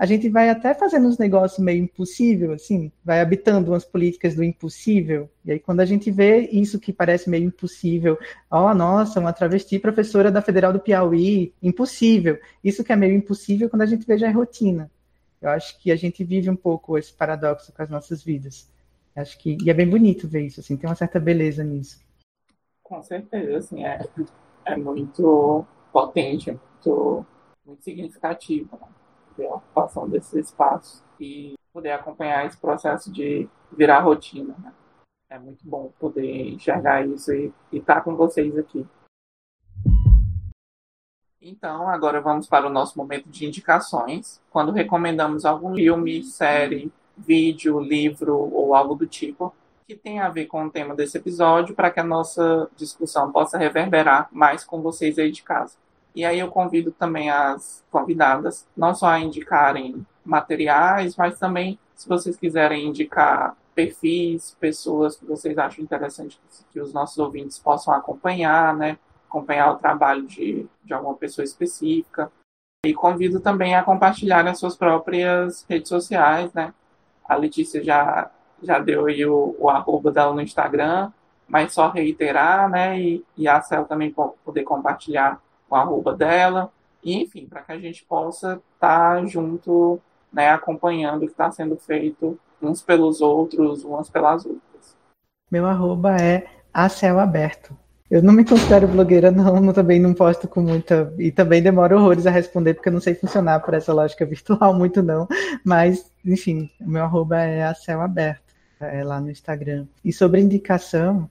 a gente vai até fazendo uns negócios meio impossível, assim, vai habitando umas políticas do impossível. E aí, quando a gente vê isso que parece meio impossível, ó, oh, nossa, uma travesti professora da Federal do Piauí, impossível. Isso que é meio impossível quando a gente vê já é rotina. Eu acho que a gente vive um pouco esse paradoxo com as nossas vidas. Acho que e é bem bonito ver isso, assim, tem uma certa beleza nisso. Com certeza, assim, é, é muito potente, muito, muito significativo né? ver a ocupação desses espaços e poder acompanhar esse processo de virar rotina. Né? É muito bom poder enxergar isso e estar com vocês aqui. Então, agora vamos para o nosso momento de indicações, quando recomendamos algum filme, série, vídeo, livro ou algo do tipo que tenha a ver com o tema desse episódio, para que a nossa discussão possa reverberar mais com vocês aí de casa. E aí eu convido também as convidadas, não só a indicarem materiais, mas também, se vocês quiserem indicar perfis, pessoas que vocês acham interessante que os nossos ouvintes possam acompanhar, né? Acompanhar o trabalho de, de alguma pessoa específica. E convido também a compartilhar nas suas próprias redes sociais, né? A Letícia já, já deu aí o, o arroba dela no Instagram, mas só reiterar, né? E, e a Cel também poder compartilhar o arroba dela. E, enfim, para que a gente possa estar tá junto, né? Acompanhando o que está sendo feito uns pelos outros, umas pelas outras. Meu arroba é a céu aberto. Eu não me considero blogueira, não, *laughs* não, também não posto com muita. E também demoro horrores a responder, porque eu não sei funcionar por essa lógica *laughs* virtual muito, não. Mas, enfim, o meu arroba é a céu aberto, é lá no Instagram. E sobre indicação,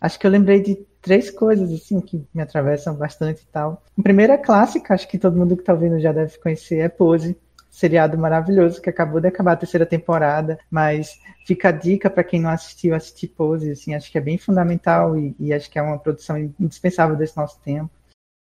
acho que eu lembrei de três coisas, assim, que me atravessam bastante e tal. A primeira clássica, acho que todo mundo que está ouvindo já deve conhecer, é Pose seriado maravilhoso que acabou de acabar a terceira temporada, mas fica a dica para quem não assistiu assistir Pose, assim, acho que é bem fundamental e, e acho que é uma produção indispensável desse nosso tempo.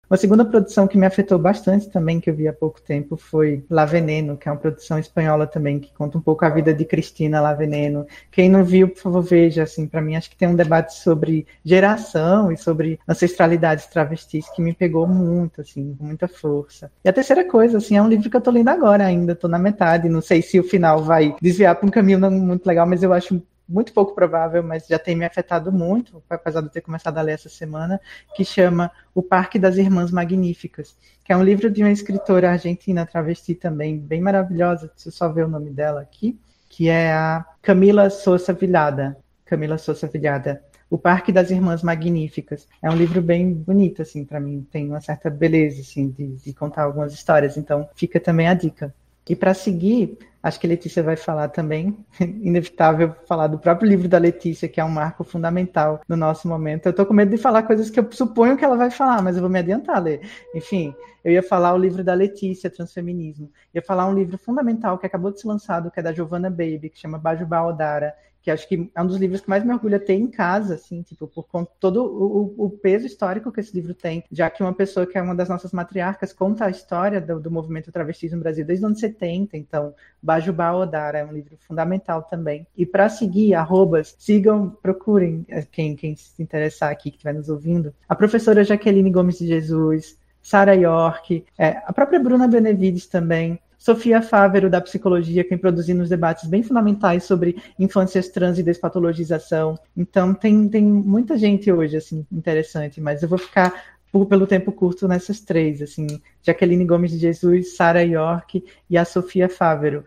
Uma segunda produção que me afetou bastante também, que eu vi há pouco tempo, foi La Veneno, que é uma produção espanhola também, que conta um pouco a vida de Cristina La Veneno. Quem não viu, por favor, veja, assim, para mim acho que tem um debate sobre geração e sobre ancestralidades travestis que me pegou muito, assim, com muita força. E a terceira coisa, assim, é um livro que eu tô lendo agora ainda, tô na metade, não sei se o final vai desviar para um caminho não muito legal, mas eu acho muito pouco provável, mas já tem me afetado muito, apesar de eu ter começado a ler essa semana, que chama O Parque das Irmãs Magníficas, que é um livro de uma escritora argentina travesti também, bem maravilhosa, deixa eu só ver o nome dela aqui, que é a Camila Sousa Vilhada. Camila Sousa Vilhada. O Parque das Irmãs Magníficas. É um livro bem bonito, assim, para mim. Tem uma certa beleza, assim, de, de contar algumas histórias. Então, fica também a dica. E para seguir, Acho que a Letícia vai falar também, *laughs* inevitável falar do próprio livro da Letícia, que é um marco fundamental no nosso momento. Eu estou com medo de falar coisas que eu suponho que ela vai falar, mas eu vou me adiantar, ler. Enfim, eu ia falar o livro da Letícia, Transfeminismo. Eu ia falar um livro fundamental que acabou de ser lançado, que é da Giovanna Baby, que chama Bajubá Odara, que acho que é um dos livros que mais me orgulha ter em casa, assim, tipo, por conta todo o, o, peso histórico que esse livro tem, já que uma pessoa que é uma das nossas matriarcas conta a história do, do movimento travestis no Brasil desde os anos 70, então Bajubá Odara é um livro fundamental também. E para seguir, arrobas, sigam, procurem eh, quem, quem se interessar aqui, que estiver nos ouvindo, a professora Jaqueline Gomes de Jesus, Sara York, é, a própria Bruna Benevides também, Sofia Fávero, da Psicologia, vem produzindo uns debates bem fundamentais sobre infâncias trans e despatologização. Então, tem, tem muita gente hoje, assim, interessante, mas eu vou ficar por, pelo tempo curto nessas três, assim, Jaqueline Gomes de Jesus, Sara York e a Sofia Fávero.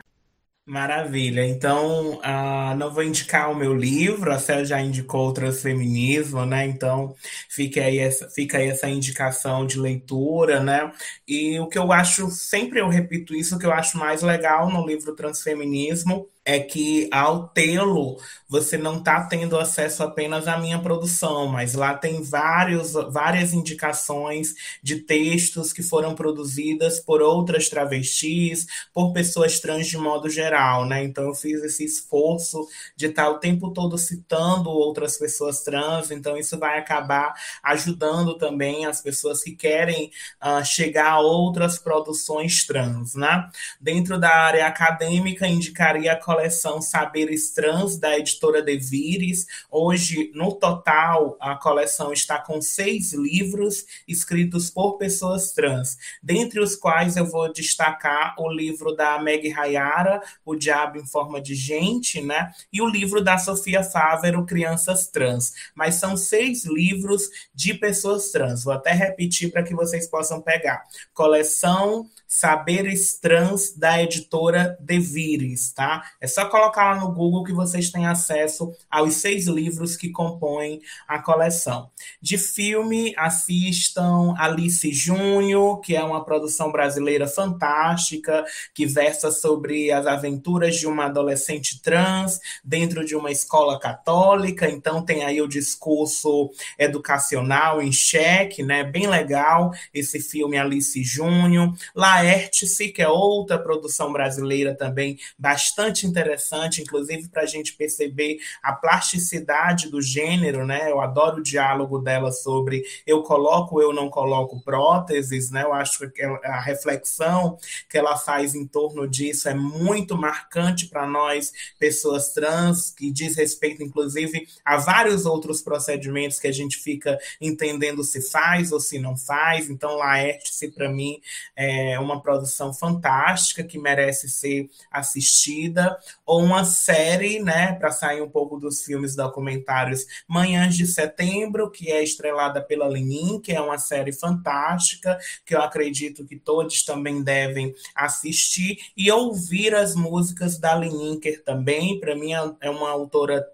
Maravilha. Então, uh, não vou indicar o meu livro, a Célia já indicou o transfeminismo, né? Então, fica aí, essa, fica aí essa indicação de leitura, né? E o que eu acho, sempre eu repito isso, o que eu acho mais legal no livro Transfeminismo é que ao tê-lo, você não está tendo acesso apenas à minha produção, mas lá tem vários, várias indicações de textos que foram produzidas por outras travestis, por pessoas trans de modo geral, né? Então eu fiz esse esforço de estar o tempo todo citando outras pessoas trans, então isso vai acabar ajudando também as pessoas que querem uh, chegar a outras produções trans, né? Dentro da área acadêmica, indicaria a coleção Saberes Trans, da editora Devires. Hoje, no total, a coleção está com seis livros escritos por pessoas trans, dentre os quais eu vou destacar o livro da Meg Hayara, O Diabo em Forma de Gente, né? E o livro da Sofia Fávero, Crianças Trans. Mas são seis livros de pessoas trans. Vou até repetir para que vocês possam pegar. Coleção Saberes Trans da editora Devires, tá? É só colocar lá no Google que vocês têm acesso aos seis livros que compõem a coleção. De filme, assistam Alice Júnior, que é uma produção brasileira fantástica, que versa sobre as aventuras de uma adolescente trans dentro de uma escola católica. Então tem aí o discurso educacional em xeque, né? Bem legal esse filme Alice Júnior. Lá Laerte-se, que é outra produção brasileira também bastante interessante, inclusive para a gente perceber a plasticidade do gênero, né? Eu adoro o diálogo dela sobre eu coloco, eu não coloco próteses, né? Eu acho que a reflexão que ela faz em torno disso é muito marcante para nós, pessoas trans, que diz respeito, inclusive, a vários outros procedimentos que a gente fica entendendo se faz ou se não faz. Então, Laerte-se, para mim, é uma produção fantástica que merece ser assistida, ou uma série, né, para sair um pouco dos filmes documentários Manhãs de Setembro, que é estrelada pela Lenin, que é uma série fantástica, que eu acredito que todos também devem assistir, e ouvir as músicas da Leninker também, para mim é uma autora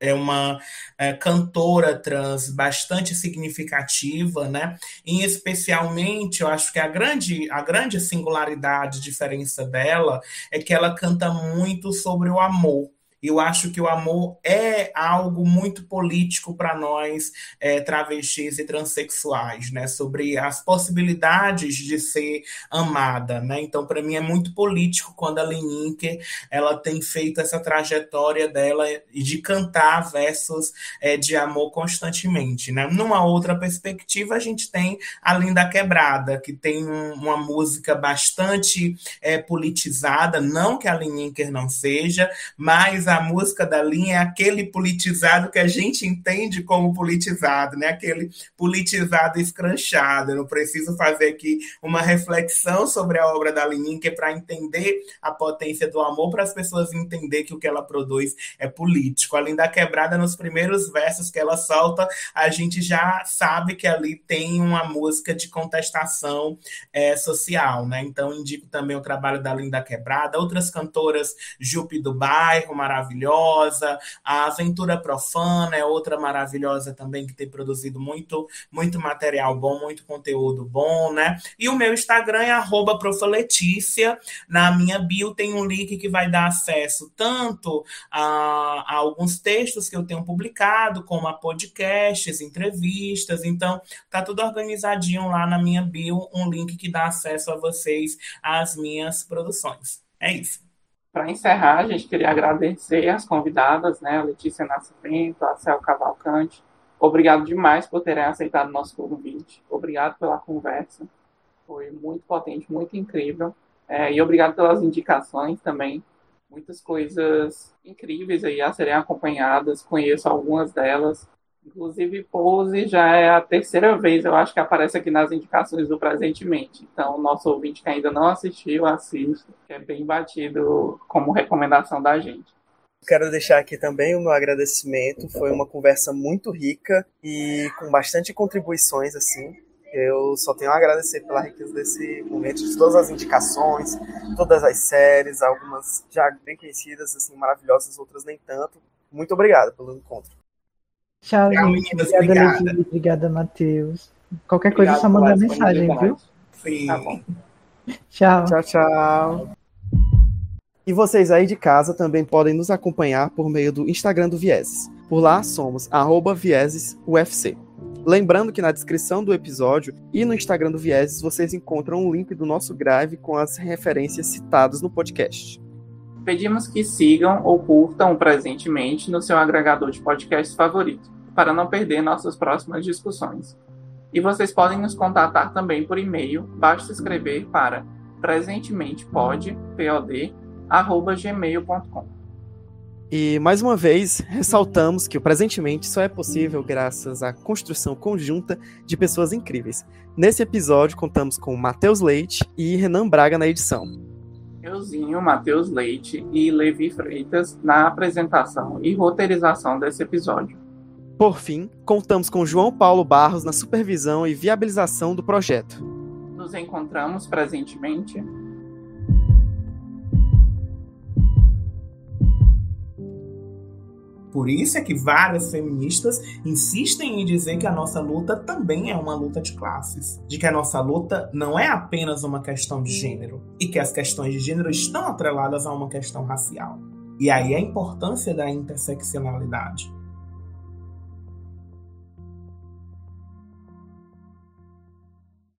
é uma é, cantora trans bastante significativa, né? E especialmente, eu acho que a grande, a grande singularidade, diferença dela é que ela canta muito sobre o amor. Eu acho que o amor é algo muito político para nós, é, travestis e transexuais, né? Sobre as possibilidades de ser amada, né? Então, para mim é muito político quando a Leninker ela tem feito essa trajetória dela de cantar versos é, de amor constantemente, né? Numa outra perspectiva, a gente tem a Linda Quebrada, que tem um, uma música bastante é, politizada, não que a Leninker não seja, mas a a música da linha é aquele politizado que a gente entende como politizado, né? Aquele politizado escranchado. Eu não preciso fazer aqui uma reflexão sobre a obra da Lineker para entender a potência do amor, para as pessoas entender que o que ela produz é político. Além da quebrada, nos primeiros versos que ela solta, a gente já sabe que ali tem uma música de contestação é, social, né? Então, indico também o trabalho da Linda Quebrada, outras cantoras, Jupe do Bairro, maravilhosa maravilhosa, a Aventura Profana é outra maravilhosa também que tem produzido muito, muito material bom, muito conteúdo bom, né? E o meu Instagram é @profaletícia. Na minha bio tem um link que vai dar acesso tanto a, a alguns textos que eu tenho publicado, como a podcasts, entrevistas. Então, tá tudo organizadinho lá na minha bio, um link que dá acesso a vocês às minhas produções. É isso. Para encerrar, a gente queria agradecer as convidadas, né, a Letícia Nascimento, a Cel Cavalcante. Obrigado demais por terem aceitado nosso convite. Obrigado pela conversa. Foi muito potente, muito incrível. É, e obrigado pelas indicações também. Muitas coisas incríveis aí a serem acompanhadas. Conheço algumas delas. Inclusive, Pose já é a terceira vez, eu acho que aparece aqui nas indicações do Presentemente. Então, nosso ouvinte que ainda não assistiu, assista, que é bem batido como recomendação da gente. Quero deixar aqui também o meu agradecimento. Foi uma conversa muito rica e com bastante contribuições, assim. Eu só tenho a agradecer pela riqueza desse momento, de todas as indicações, todas as séries, algumas já bem conhecidas, assim, maravilhosas, outras nem tanto. Muito obrigado pelo encontro. Tchau, gente. Obrigada, Levi. Obrigada, Matheus. Qualquer Obrigado coisa, só mandar mensagem, viu? Sim. Tá bom. Tchau. Tchau, tchau. E vocês aí de casa também podem nos acompanhar por meio do Instagram do Vieses. Por lá somos viesesufc. Lembrando que na descrição do episódio e no Instagram do Vieses vocês encontram um link do nosso drive com as referências citadas no podcast. Pedimos que sigam ou curtam presentemente no seu agregador de podcast favorito, para não perder nossas próximas discussões. E vocês podem nos contatar também por e-mail, basta escrever para presentementepod.gmail.com. E mais uma vez, ressaltamos que o presentemente só é possível graças à construção conjunta de pessoas incríveis. Nesse episódio, contamos com Matheus Leite e Renan Braga na edição. Euzinho, Matheus Leite e Levi Freitas na apresentação e roteirização desse episódio. Por fim, contamos com João Paulo Barros na supervisão e viabilização do projeto. Nos encontramos presentemente Por isso é que várias feministas insistem em dizer que a nossa luta também é uma luta de classes, de que a nossa luta não é apenas uma questão de gênero e que as questões de gênero estão atreladas a uma questão racial. E aí a importância da interseccionalidade.